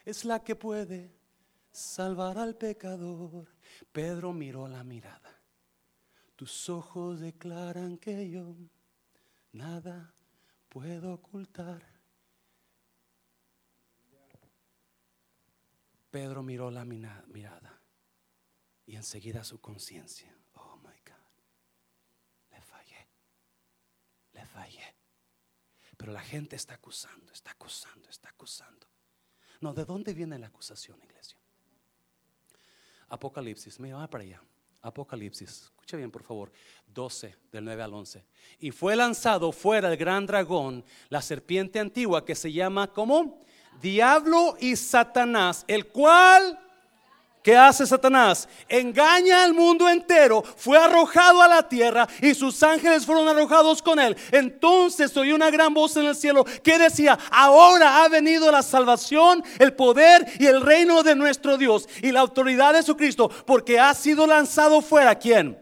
es la que puede salvar al pecador. Pedro miró la mirada. Tus ojos declaran que yo nada puedo ocultar. Pedro miró la mirada y enseguida su conciencia. Oh my God, le fallé, le fallé. Pero la gente está acusando, está acusando, está acusando. No, ¿de dónde viene la acusación, iglesia? Apocalipsis, mira, va para allá. Apocalipsis, escucha bien por favor, 12 del 9 al 11. Y fue lanzado fuera el gran dragón, la serpiente antigua que se llama como Diablo y Satanás, el cual ¿Qué hace Satanás? Engaña al mundo entero. Fue arrojado a la tierra y sus ángeles fueron arrojados con él. Entonces oí una gran voz en el cielo que decía, ahora ha venido la salvación, el poder y el reino de nuestro Dios y la autoridad de su Cristo, porque ha sido lanzado fuera. ¿Quién?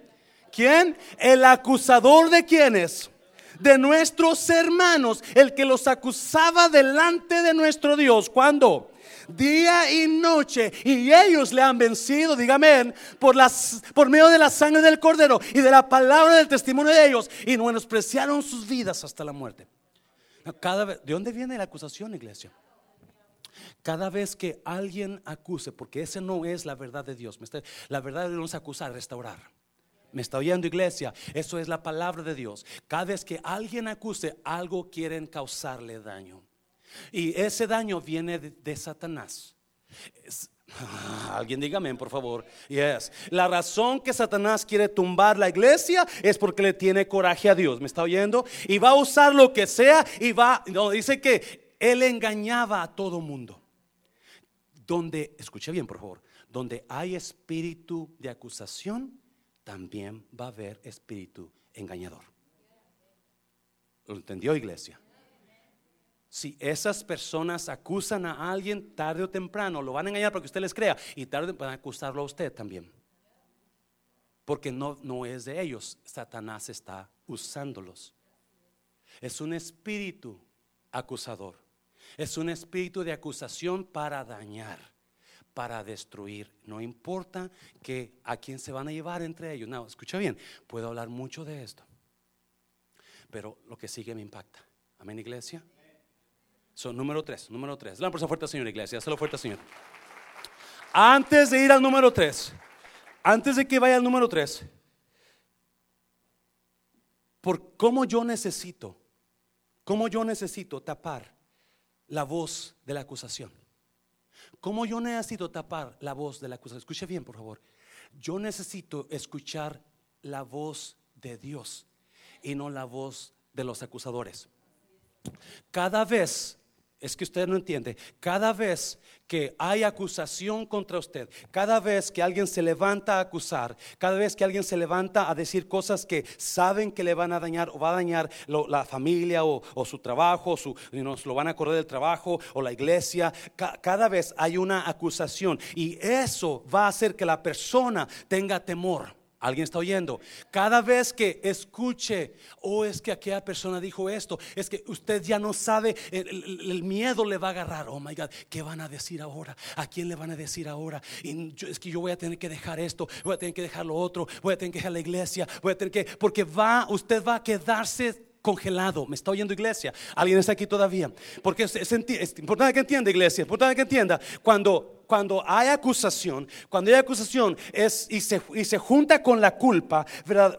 ¿Quién? El acusador de quienes de nuestros hermanos, el que los acusaba delante de nuestro Dios. ¿Cuándo? Día y noche y ellos le han vencido, dígame, por, las, por medio de la sangre del cordero y de la palabra del testimonio de ellos y menospreciaron sus vidas hasta la muerte. Cada ¿De dónde viene la acusación, iglesia? Cada vez que alguien acuse, porque ese no es la verdad de Dios, la verdad de Dios no es acusar, restaurar. Me está oyendo iglesia, eso es la palabra de Dios. Cada vez que alguien acuse, algo quieren causarle daño. Y ese daño viene de, Satanás. alguien dígame, por favor. Yes. La razón que Satanás quiere tumbar la iglesia es porque le tiene coraje a Dios. ¿Me está oyendo? Y va a usar lo que sea y va, no, dice que él engañaba a todo mundo. Donde, escuche bien, por favor, donde hay espíritu de acusación, también va a haber espíritu engañador. ¿Lo entendió, iglesia? Si esas personas acusan a alguien tarde o temprano, lo van a engañar para que usted les crea y tarde van a acusarlo a usted también. Porque no, no es de ellos, Satanás está usándolos. Es un espíritu acusador. Es un espíritu de acusación para dañar, para destruir. No importa que a quién se van a llevar entre ellos. No, escucha bien, puedo hablar mucho de esto. Pero lo que sigue me impacta. Amén, iglesia. Son número tres, número tres. La persona fuerte, Señor, iglesia. Hazlo fuerte, Señor. Antes de ir al número tres, antes de que vaya al número tres, por cómo yo necesito, cómo yo necesito tapar la voz de la acusación. Cómo yo necesito tapar la voz de la acusación. Escuche bien, por favor. Yo necesito escuchar la voz de Dios y no la voz de los acusadores. Cada vez es que usted no entiende. Cada vez que hay acusación contra usted, cada vez que alguien se levanta a acusar, cada vez que alguien se levanta a decir cosas que saben que le van a dañar o va a dañar la familia o, su trabajo, su, lo van a correr del trabajo o la iglesia, cada vez hay una acusación y eso va a hacer que la persona tenga temor. ¿Alguien está oyendo? Cada vez que escuche, oh, es que aquella persona dijo esto, es que usted ya no sabe, el, miedo le va a agarrar. Oh my God, ¿qué van a decir ahora? ¿A quién le van a decir ahora? Es que yo voy a tener que dejar esto, voy a tener que dejar lo otro, voy a tener que dejar la iglesia, voy a tener que, porque va, usted va a quedarse congelado. ¿Me está oyendo iglesia? ¿Alguien está aquí todavía? Porque es, es importante que entienda iglesia, es importante que entienda cuando cuando hay acusación, cuando hay acusación es, y, se, y se junta con la culpa,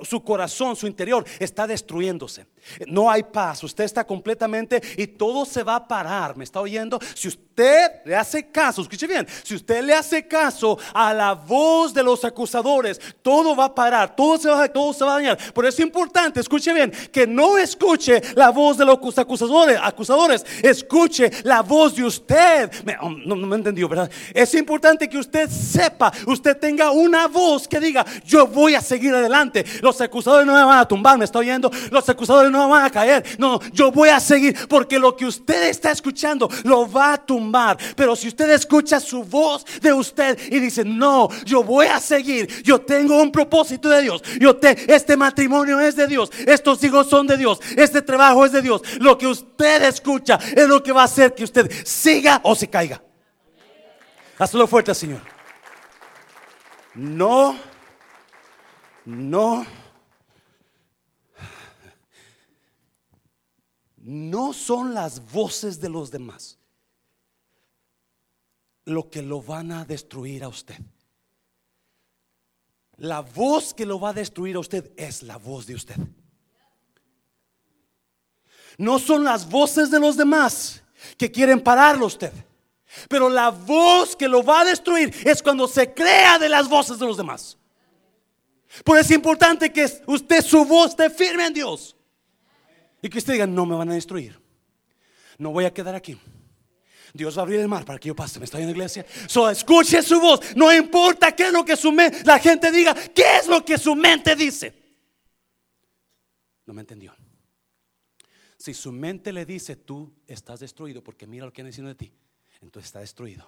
su corazón, su interior está destruyéndose. No hay paz, usted está completamente y todo se va a parar. ¿Me está oyendo? Si usted le hace caso, escuche bien, si usted le hace caso a la voz de los acusadores, todo va a parar, todo se va, todo se va a dañar. Por eso es importante, escuche bien, que no escuche la voz de los acusadores, acusadores escuche la voz de usted. no, no me entendió, ¿verdad? Es importante que usted sepa, usted tenga una voz que diga, yo voy a seguir adelante. Los acusadores no me van a tumbar, me está oyendo. Los acusadores no me van a caer. No, yo voy a seguir porque lo que usted está escuchando lo va a tumbar. Pero si usted escucha su voz de usted y dice, no, yo voy a seguir. Yo tengo un propósito de Dios. Yo te, este matrimonio es de Dios. Estos hijos son de Dios. Este trabajo es de Dios. Lo que usted escucha es lo que va a hacer que usted siga o se caiga. Hazlo fuerte, Señor. No, no, no son las voces de los demás lo que lo van a destruir a usted. La voz que lo va a destruir a usted es la voz de usted. No son las voces de los demás que quieren pararlo a usted. Pero la voz que lo va a destruir es cuando se crea de las voces de los demás. Por eso es importante que usted su voz esté firme en Dios. Y que usted diga, no me van a destruir. No voy a quedar aquí. Dios va a abrir el mar para que yo pase. ¿Me está en la iglesia? So, escuche su voz. No importa qué es lo que su mente, la gente diga, qué es lo que su mente dice. No me entendió. Si su mente le dice, tú estás destruido porque mira lo que han diciendo de ti entonces está destruido.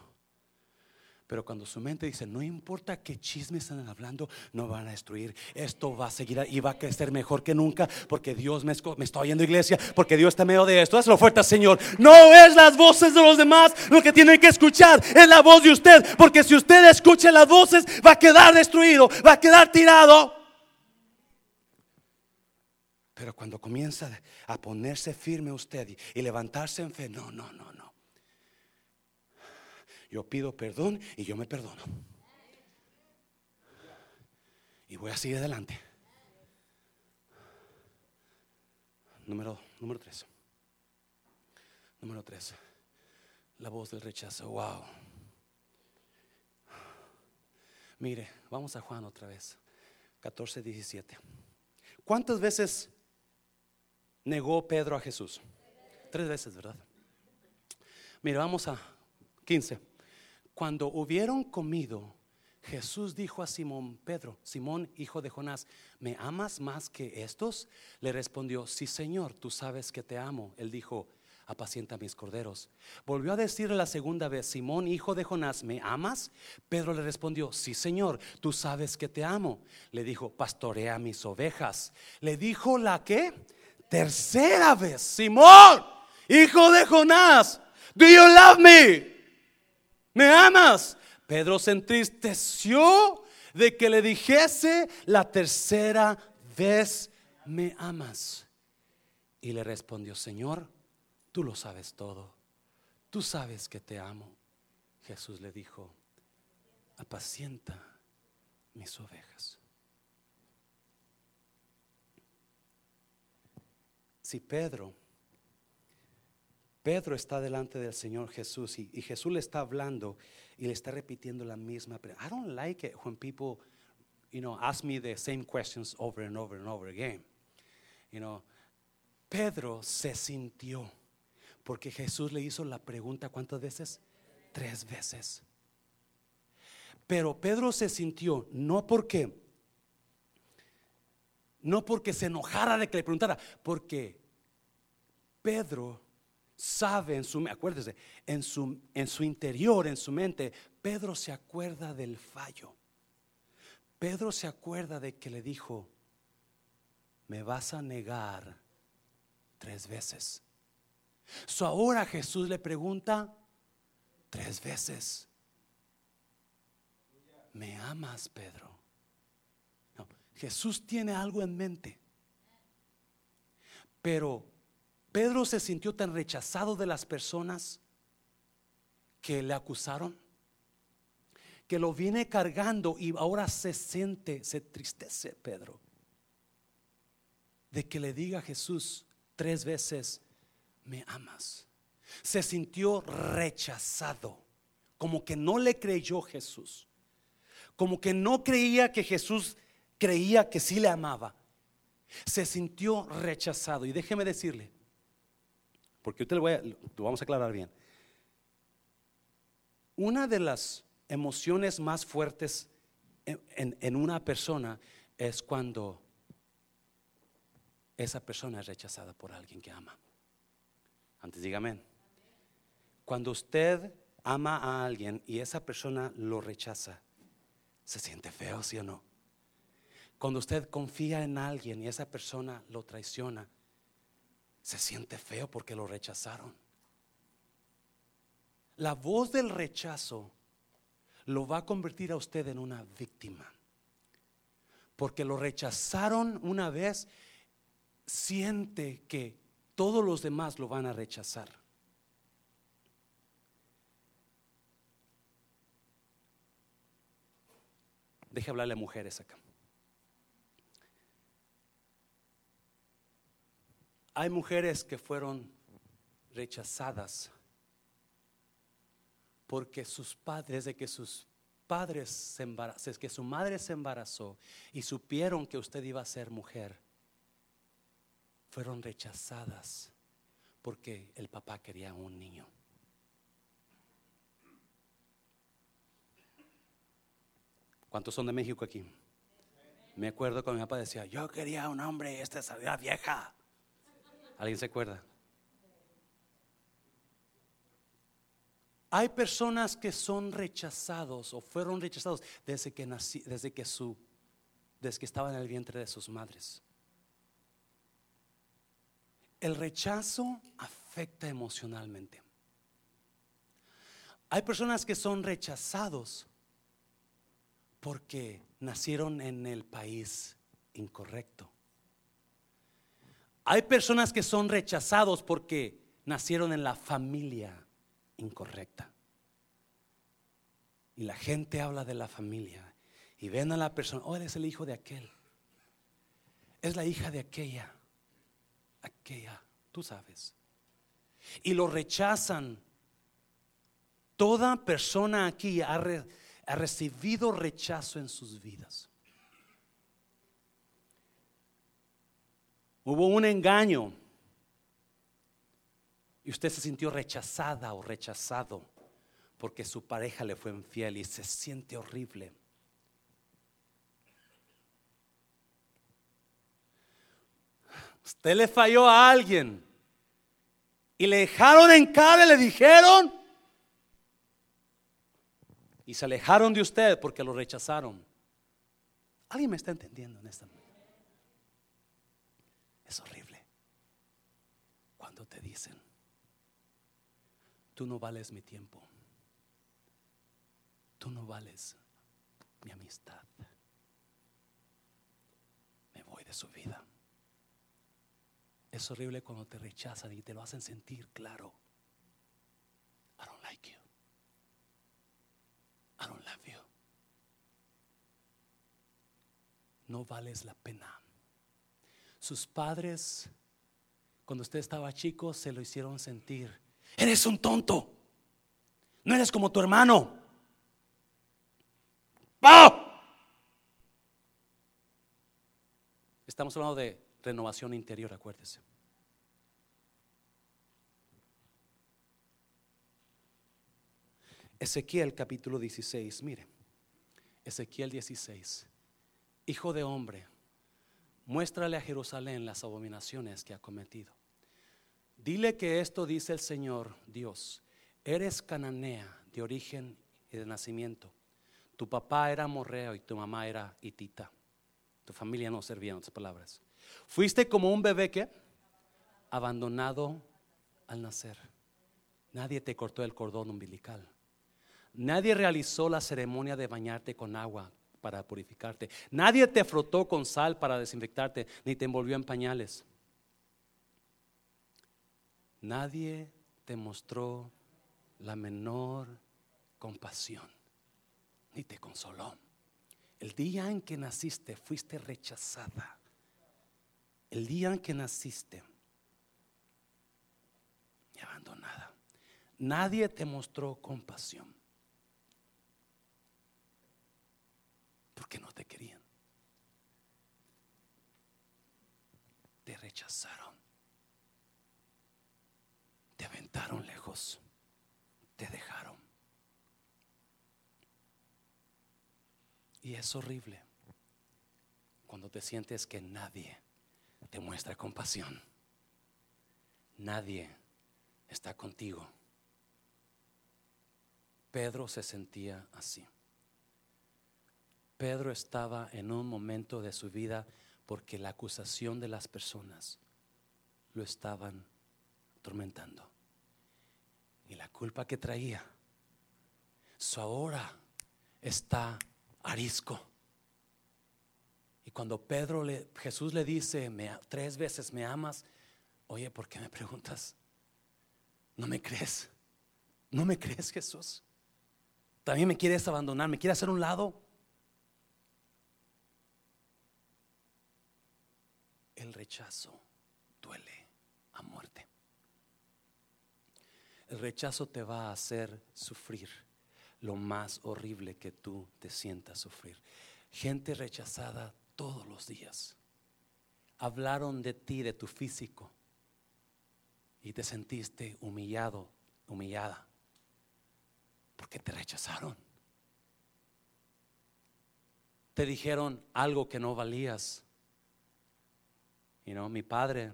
Pero cuando su mente dice, no importa qué chismes están hablando, no van a destruir. Esto va a seguir y va a crecer mejor que nunca porque Dios me, me está oyendo iglesia, porque Dios está medio de esto. Hazlo fuerte, Señor. No es las voces de los demás lo que tienen que escuchar, es la voz de usted. Porque si usted escucha las voces, va a quedar destruido, va a quedar tirado. Pero cuando comienza a ponerse firme usted y levantarse en fe, no, no, no, no yo pido perdón y yo me perdono. Y voy a seguir adelante. Número, número tres. Número tres. La voz del rechazo. Wow. Mire, vamos a Juan otra vez. 14, 17. ¿Cuántas veces negó Pedro a Jesús? Tres veces, ¿verdad? Mire, vamos a 15. Cuando hubieron comido, Jesús dijo a Simón Pedro, Simón, hijo de Jonás, ¿me amas más que estos? Le respondió, sí Señor, tú sabes que te amo. Él dijo, apacienta mis corderos. Volvió a decirle la segunda vez, Simón, hijo de Jonás, ¿me amas? Pedro le respondió, sí Señor, tú sabes que te amo. Le dijo, pastorea mis ovejas. Le dijo la que tercera vez, Simón, hijo de Jonás, ¿do you love me? ¿Me amas? Pedro se entristeció de que le dijese la tercera vez, ¿me amas? Y le respondió, Señor, tú lo sabes todo. Tú sabes que te amo. Jesús le dijo, apacienta mis ovejas. Si Pedro Pedro está delante del Señor Jesús y, Jesús le está hablando y le está repitiendo la misma pregunta. I don't like it when people, you know, ask me the same questions over and over and over again. You know, Pedro se sintió porque Jesús le hizo la pregunta ¿cuántas veces? Tres veces. Pero Pedro se sintió no porque no porque se enojara de que le preguntara, porque Pedro sabe en su acuérdese, en su, en su interior, en su mente, Pedro se acuerda del fallo. Pedro se acuerda de que le dijo, me vas a negar tres veces. So ahora Jesús le pregunta tres veces, ¿me amas, Pedro? Jesús tiene algo en mente, pero Pedro se sintió tan rechazado de las personas que le acusaron, que lo viene cargando y ahora se siente, se tristece Pedro, de que le diga a Jesús tres veces, me amas. Se sintió rechazado, como que no le creyó Jesús, como que no creía que Jesús creía que sí le amaba. Se sintió rechazado. Y déjeme decirle, porque usted lo, vamos a aclarar bien. Una de las emociones más fuertes en, una persona es cuando esa persona es rechazada por alguien que ama. Antes dígame. Cuando usted ama a alguien y esa persona lo rechaza, ¿se siente feo, sí o no? Cuando usted confía en alguien y esa persona lo traiciona, se siente feo porque lo rechazaron. La voz del rechazo lo va a convertir a usted en una víctima. Porque lo rechazaron una vez, siente que todos los demás lo van a rechazar. Deje hablarle a mujeres acá. Hay mujeres que fueron rechazadas porque sus padres, desde que sus padres se embarazó, que su madre se embarazó y supieron que usted iba a ser mujer, fueron rechazadas porque el papá quería un niño. ¿Cuántos son de México aquí? Me acuerdo cuando mi papá decía, yo quería un hombre esta salía vieja. ¿Alguien se acuerda? Hay personas que son rechazados o fueron rechazados desde que nací, desde que su, desde que estaban en el vientre de sus madres. El rechazo afecta emocionalmente. Hay personas que son rechazados porque nacieron en el país incorrecto. Hay personas que son rechazados porque nacieron en la familia incorrecta. Y la gente habla de la familia y ven a la persona, oh, eres el hijo de aquel. Es la hija de aquella. Aquella, tú sabes. Y lo rechazan. Toda persona aquí ha, re- ha recibido rechazo en sus vidas. Hubo un engaño y usted se sintió rechazada o rechazado porque su pareja le fue infiel y se siente horrible. Usted le falló a alguien y le dejaron en cara, le dijeron y se alejaron de usted porque lo rechazaron. ¿Alguien me está entendiendo en esta mañana? Es horrible cuando te dicen, tú no vales mi tiempo, tú no vales mi amistad, me voy de su vida. Es horrible cuando te rechazan y te lo hacen sentir claro. I don't like you. I don't love you. No vales la pena. Sus padres, cuando usted estaba chico, se lo hicieron sentir. Eres un tonto. No eres como tu hermano. ¡Pau! Estamos hablando de renovación interior, acuérdese. Ezequiel capítulo 16, mire. Ezequiel 16. Hijo de hombre, muéstrale a Jerusalén las abominaciones que ha cometido. Dile que esto dice el Señor Dios. Eres cananea de origen y de nacimiento. Tu papá era morreo y tu mamá era hitita. Tu familia no servía, en otras palabras. Fuiste como un bebé que abandonado al nacer. Nadie te cortó el cordón umbilical. Nadie realizó la ceremonia de bañarte con agua para purificarte. Nadie te frotó con sal para desinfectarte, ni te envolvió en pañales. Nadie te mostró la menor compasión, ni te consoló. El día en que naciste fuiste rechazada. El día en que naciste y abandonada. Nadie te mostró compasión. porque no te querían. Te rechazaron. Te aventaron lejos. Te dejaron. Y es horrible cuando te sientes que nadie te muestra compasión. Nadie está contigo. Pedro se sentía así. Pedro estaba en un momento de su vida porque la acusación de las personas lo estaban atormentando. Y la culpa que traía, su ahora está arisco. Y cuando Pedro le, Jesús le dice, tres veces me amas, oye, ¿por qué me preguntas? ¿No me crees? ¿No me crees, Jesús? ¿También me quieres abandonar? ¿Me quieres hacer un lado? El rechazo duele a muerte. El rechazo te va a hacer sufrir lo más horrible que tú te sientas sufrir. Gente rechazada todos los días. Hablaron de ti, de tu físico, y te sentiste humillado, humillada, porque te rechazaron. Te dijeron algo que no valías. Y no, mi padre,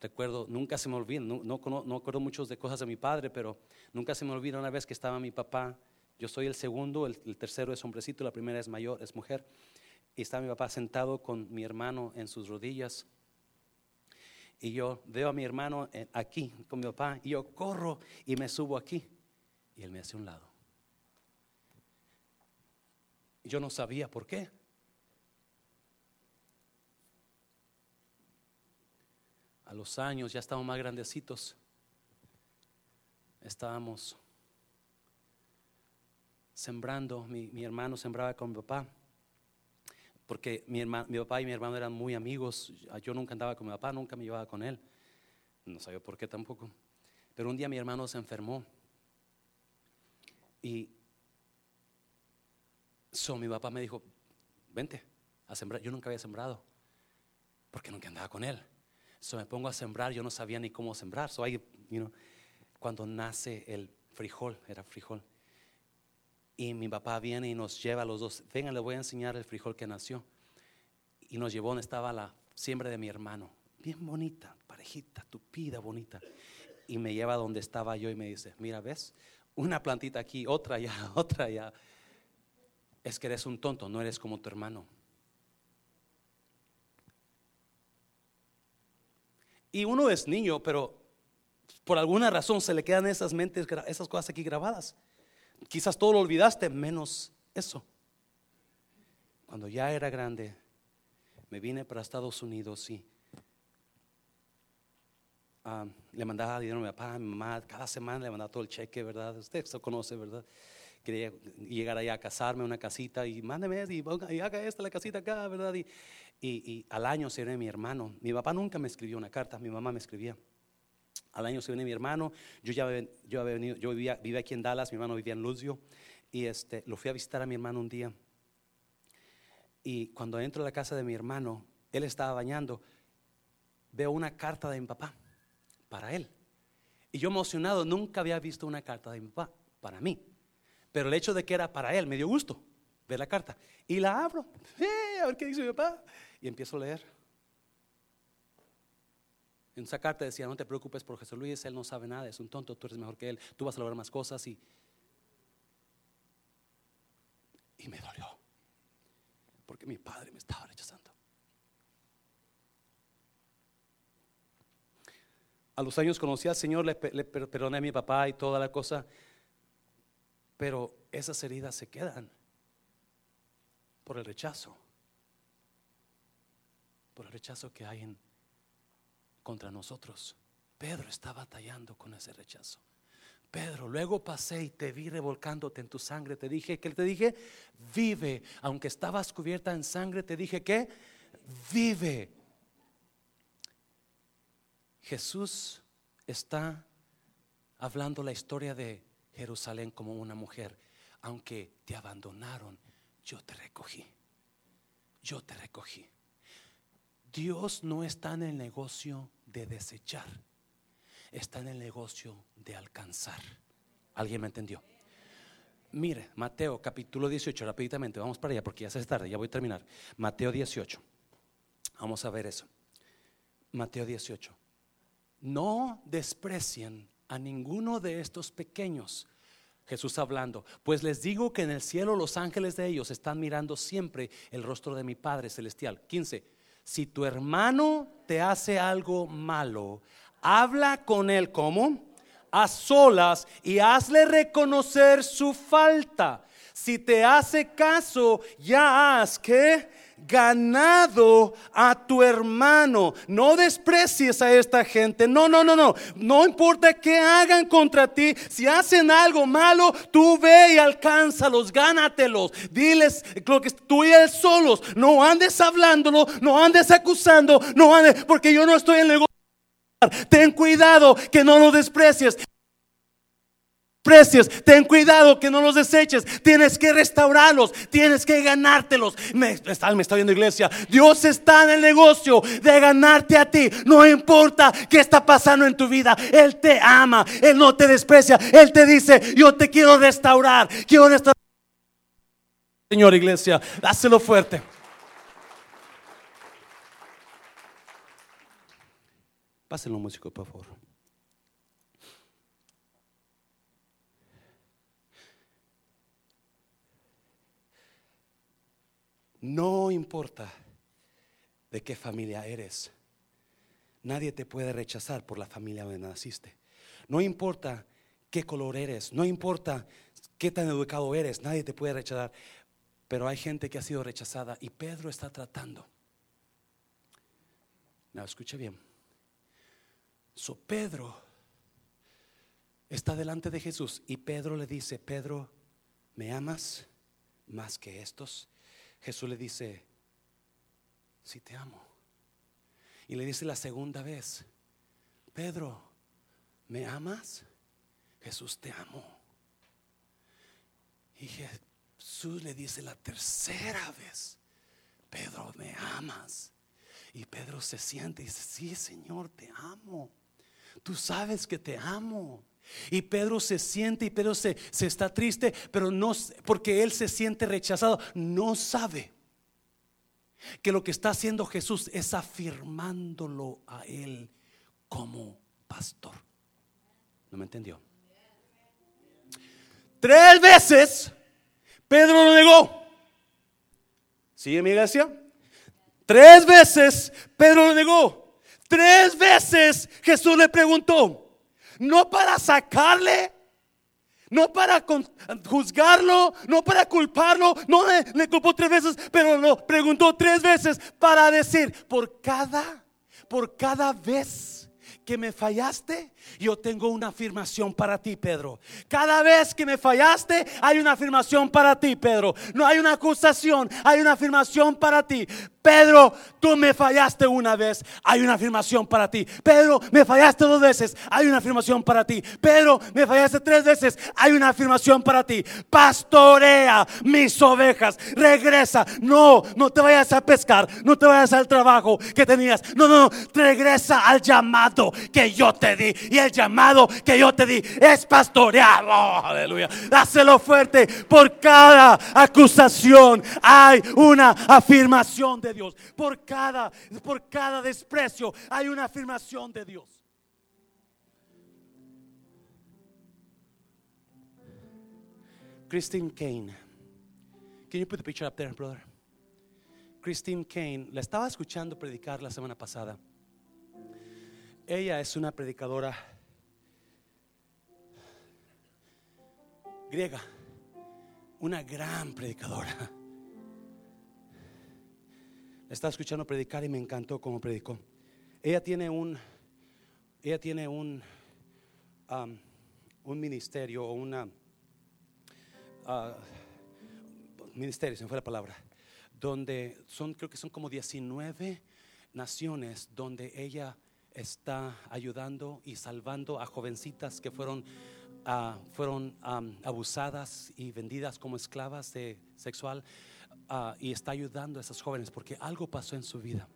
recuerdo, nunca se me olvida, no, no, no acuerdo muchas de cosas de mi padre, pero nunca se me olvida una vez que estaba mi papá yo soy el segundo, el, tercero es hombrecito, la primera es mayor, es mujer. Y está mi papá sentado con mi hermano en sus rodillas. Y yo veo a mi hermano eh, aquí con mi papá y yo corro y me subo aquí. Y él me hace un lado. Yo no sabía por qué. A los años ya estábamos más grandecitos. Estábamos sembrando, mi, hermano sembraba con mi papá, porque mi, mi papá y mi hermano eran muy amigos, yo nunca andaba con mi papá, nunca me llevaba con él, no sabía por qué tampoco, pero un día mi hermano se enfermó y so, mi papá me dijo, vente a sembrar, yo nunca había sembrado, porque nunca andaba con él. So, me pongo a sembrar, yo no sabía ni cómo sembrar. So, you know, cuando nace el frijol, era frijol, y mi papá viene y nos lleva a los dos. Venga, le voy a enseñar el frijol que nació. Y nos llevó donde estaba la siembra de mi hermano. Bien bonita, parejita, tupida, bonita. Y me lleva donde estaba yo y me dice, mira, ¿ves? Una plantita aquí, otra allá, otra allá. Es que eres un tonto, no eres como tu hermano. Y uno es niño, pero por alguna razón se le quedan esas mentes, esas cosas aquí grabadas. Quizás todo lo olvidaste, menos eso. Cuando ya era grande, me vine para Estados Unidos y ah, le mandaba dinero a mi papá, a mi mamá, cada semana le mandaba todo el cheque, ¿verdad? Usted se conoce, ¿verdad? Quería llegar allá a casarme, una casita y mándeme y, y haga esta, la casita acá, ¿verdad? Y, y, al año se viene mi hermano. Mi papá nunca me escribió una carta, mi mamá me escribía. Al año se viene mi hermano, yo ya yo había venido, yo vivía, vivía, aquí en Dallas, mi hermano vivía en Lucio, y este, lo fui a visitar a mi hermano un día. Y cuando entro a la casa de mi hermano, él estaba bañando, veo una carta de mi papá para él. Y yo emocionado, nunca había visto una carta de mi papá para mí. Pero el hecho de que era para él me dio gusto ver la carta. Y la abro, eh, a ver qué dice mi papá. Y empiezo a leer. En esa carta decía, no te preocupes por Jesús Luis, él no sabe nada, es un tonto, tú eres mejor que él, tú vas a lograr más cosas y, y me dolió, porque mi padre me estaba rechazando. A los años conocí al Señor, le, le perdoné a mi papá y toda la cosa, pero esas heridas se quedan por el rechazo, por el rechazo que hay en contra nosotros. Pedro está batallando con ese rechazo. Pedro, luego pasé y te vi revolcándote en tu sangre. Te dije, que te dije? Vive. Aunque estabas cubierta en sangre, te dije que vive. Jesús está hablando la historia de Jerusalén como una mujer. Aunque te abandonaron, yo te recogí. Yo te recogí. Dios no está en el negocio de desechar, está en el negocio de alcanzar. ¿Alguien me entendió? Mire, Mateo capítulo 18, rápidamente, vamos para allá porque ya se es tarde, ya voy a terminar. Mateo 18, vamos a ver eso. Mateo 18. No desprecien a ninguno de estos pequeños. Jesús hablando, pues les digo que en el cielo los ángeles de ellos están mirando siempre el rostro de mi Padre Celestial. 15. Si tu hermano te hace algo malo, habla con él como a solas y hazle reconocer su falta. Si te hace caso, ya has que ganado a tu hermano. No desprecies a esta gente. No, no, no, no. No importa qué hagan contra ti. Si hacen algo malo, tú ve y alcánzalos, gánatelos. Diles lo que tú y él solos. No andes hablándolo, no andes acusando, no andes, porque yo no estoy en el negocio. Ten cuidado que no lo desprecies precios. Ten cuidado que no los deseches. Tienes que restaurarlos. Tienes que ganártelos. Me está, me está viendo iglesia. Dios está en el negocio de ganarte a ti. No importa qué está pasando en tu vida. Él te ama. Él no te desprecia. Él te dice, yo te quiero restaurar. Quiero restaurar. Señor iglesia, dáselo fuerte. Pásenlo músico, por favor. No importa de qué familia eres. Nadie te puede rechazar por la familia donde naciste. No importa qué color eres, no importa qué tan educado eres, nadie te puede rechazar. Pero hay gente que ha sido rechazada y Pedro está tratando. No, escuche bien. So Pedro está delante de Jesús y Pedro le dice, Pedro, ¿me amas más que estos? Jesús le dice, si te amo. Y le dice la segunda vez, Pedro, ¿me amas? Jesús te amo. Y Jesús le dice la tercera vez, Pedro, ¿me amas? Y Pedro se siente y dice, sí, Señor, te amo. Tú sabes que te amo. Y Pedro se siente y Pedro se, se, está triste, pero no porque él se siente rechazado, no sabe que lo que está haciendo Jesús es afirmándolo a él como pastor. ¿No me entendió? Tres veces Pedro lo negó. ¿Sigue mi iglesia? Tres veces Pedro lo negó. Tres veces Jesús le preguntó, no para sacarle, no para juzgarlo, no para culparlo, no le, culpó tres veces, pero lo preguntó tres veces para decir, por cada, por cada vez que me fallaste, yo tengo una afirmación para ti, Pedro. Cada vez que me fallaste, hay una afirmación para ti, Pedro. No hay una acusación, hay una afirmación para ti. Pedro, tú me fallaste una vez, hay una afirmación para ti. Pedro, me fallaste dos veces, hay una afirmación para ti. Pedro, me fallaste tres veces, hay una afirmación para ti. Pastorea mis ovejas, regresa. No, no te vayas a pescar, no te vayas al trabajo que tenías. No, no, no, regresa al llamado que yo te di. Y el llamado que yo te di es pastorear. Oh, aleluya. Dáselo fuerte. Por cada acusación hay una afirmación de Dios. Por cada, por cada desprecio hay una afirmación de Dios. Christine Kane. Can you put the picture up there, brother? Christine Kane, la estaba escuchando predicar la semana pasada. Ella es una predicadora griega, una gran predicadora. Estaba escuchando predicar y me encantó cómo predicó. Ella tiene un, ella tiene un, un ministerio o una uh, ministerio, se me fue la palabra, donde son, creo que son como 19 naciones donde ella está ayudando y salvando a jovencitas que fueron, uh, fueron abusadas y vendidas como esclavas de sexual Ah, y está ayudando a esas jóvenes porque algo pasó en su vida.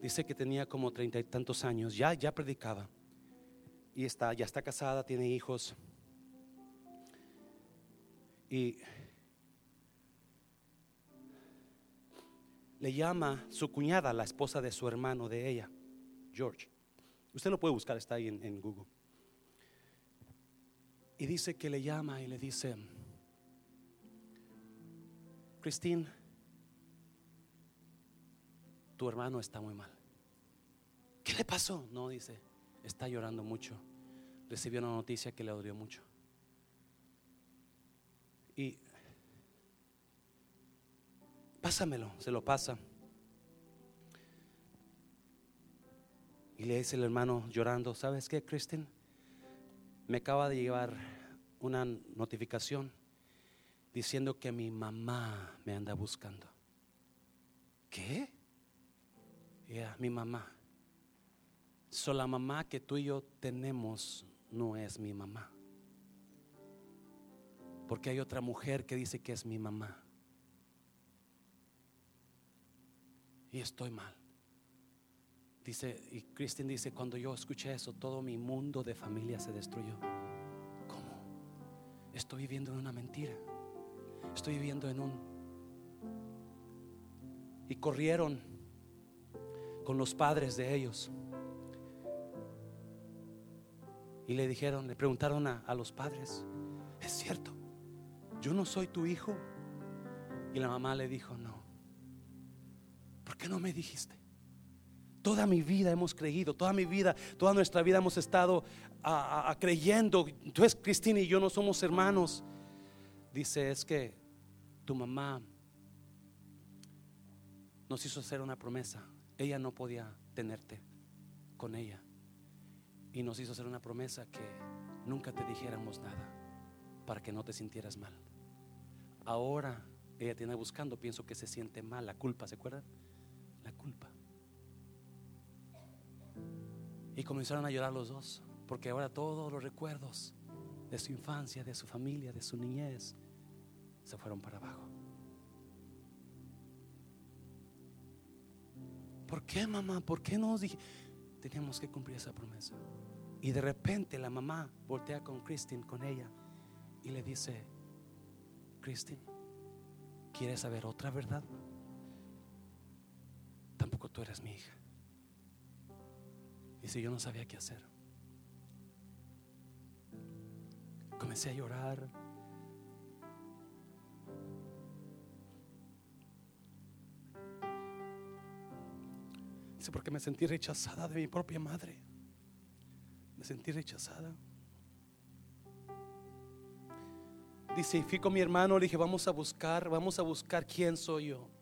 Dice que tenía como treinta y tantos años, ya, ya predicaba. Y está, ya está casada, tiene hijos. Y le llama su cuñada, la esposa de su hermano, de ella, George. Usted lo puede buscar, está ahí en, Google. Y dice que le llama y le dice, Christine, tu hermano está muy mal. ¿Qué le pasó? No, dice, está llorando mucho. Recibió una noticia que le dolió mucho. Y pásamelo, se lo pasa. Y le dice el hermano llorando, ¿sabes qué, Kristen? Me acaba de llevar una notificación diciendo que mi mamá me anda buscando. ¿Qué? Ya, mi mamá. So la mamá que tú y yo tenemos no es mi mamá. Porque hay otra mujer que dice que es mi mamá. Y estoy mal. Dice, y Kristen dice, cuando yo escuché eso, todo mi mundo de familia se destruyó. ¿Cómo? Estoy viviendo en una mentira. Estoy viviendo en un... Y corrieron con los padres de ellos. Y le dijeron, le preguntaron a, a los padres, ¿es cierto? Yo no soy tu hijo. Y la mamá le dijo, no. ¿Por qué no me dijiste? Toda mi vida hemos creído, toda mi vida, toda nuestra vida hemos estado a, a, creyendo. Entonces, Cristina y yo no somos hermanos. Dice, es que tu mamá nos hizo hacer una promesa. Ella no podía tenerte con ella. Y nos hizo hacer una promesa que nunca te dijéramos nada para que no te sintieras mal. Ahora ella tiene buscando, pienso que se siente mal, la culpa, ¿se acuerdan? La culpa. Y comenzaron a llorar los dos, porque ahora todos los recuerdos de su infancia, de su familia, de su niñez, se fueron para abajo. ¿Por qué, mamá? ¿Por qué no dije? Teníamos que cumplir esa promesa. Y de repente la mamá voltea con Christine, con ella, y le dice, Christine, ¿quieres saber otra verdad? Tú eres mi hija. Y si yo no sabía qué hacer. Comencé a llorar. Dice, porque me sentí rechazada de mi propia madre. Me sentí rechazada. Dice, y fui con mi hermano, le dije, vamos a buscar, vamos a buscar quién soy yo.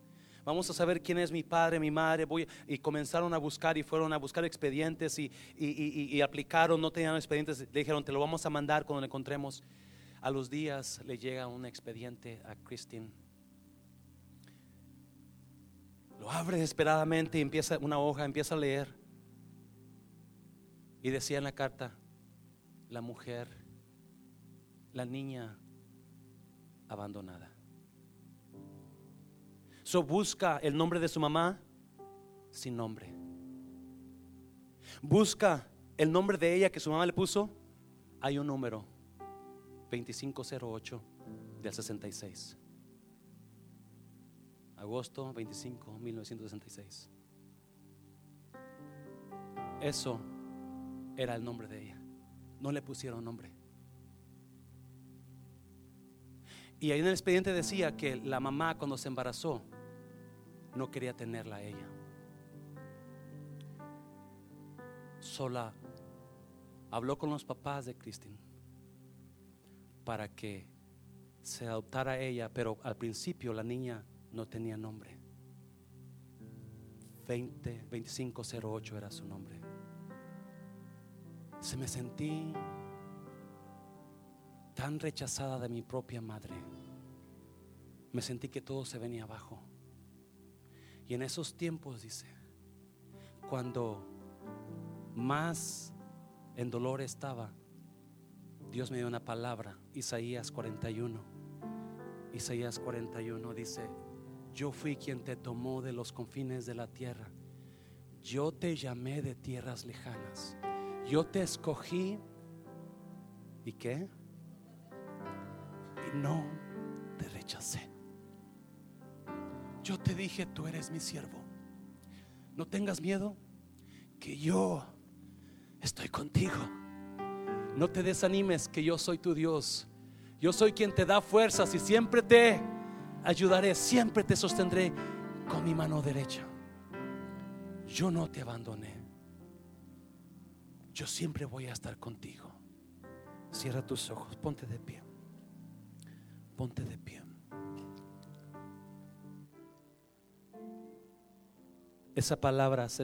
Vamos a saber quién es mi padre, mi madre. Y comenzaron a buscar y fueron a buscar expedientes y, y, y, aplicaron, no tenían expedientes. Dijeron, te lo vamos a mandar cuando lo encontremos. A los días le llega un expediente a Christine. Lo abre desesperadamente y empieza una hoja, empieza a leer. Y decía en la carta, la mujer, la niña abandonada. Busca el nombre de su mamá sin nombre. Busca el nombre de ella que su mamá le puso. Hay un número 2508 del 66. Agosto 25, 1966. Eso era el nombre de ella. No le pusieron nombre. Y ahí en el expediente decía que la mamá cuando se embarazó no quería tenerla a ella. Sola habló con los papás de Christine para que se adoptara a ella, pero al principio la niña no tenía nombre. 20 2508 era su nombre. Se me sentí tan rechazada de mi propia madre. Me sentí que todo se venía abajo. Y en esos tiempos, dice, cuando más en dolor estaba, Dios me dio una palabra, Isaías 41. Isaías 41 dice, yo fui quien te tomó de los confines de la tierra. yo te llamé de tierras lejanas. Yo te escogí. ¿Y qué? Y no te rechacé. Yo te dije, tú eres mi siervo. No tengas miedo, que yo estoy contigo. No te desanimes, que yo soy tu Dios. Yo soy quien te da fuerzas y siempre te ayudaré, siempre te sostendré con mi mano derecha. Yo no te abandoné. Yo siempre voy a estar contigo. Cierra tus ojos, ponte de pie. Ponte de pie. Esa palabra se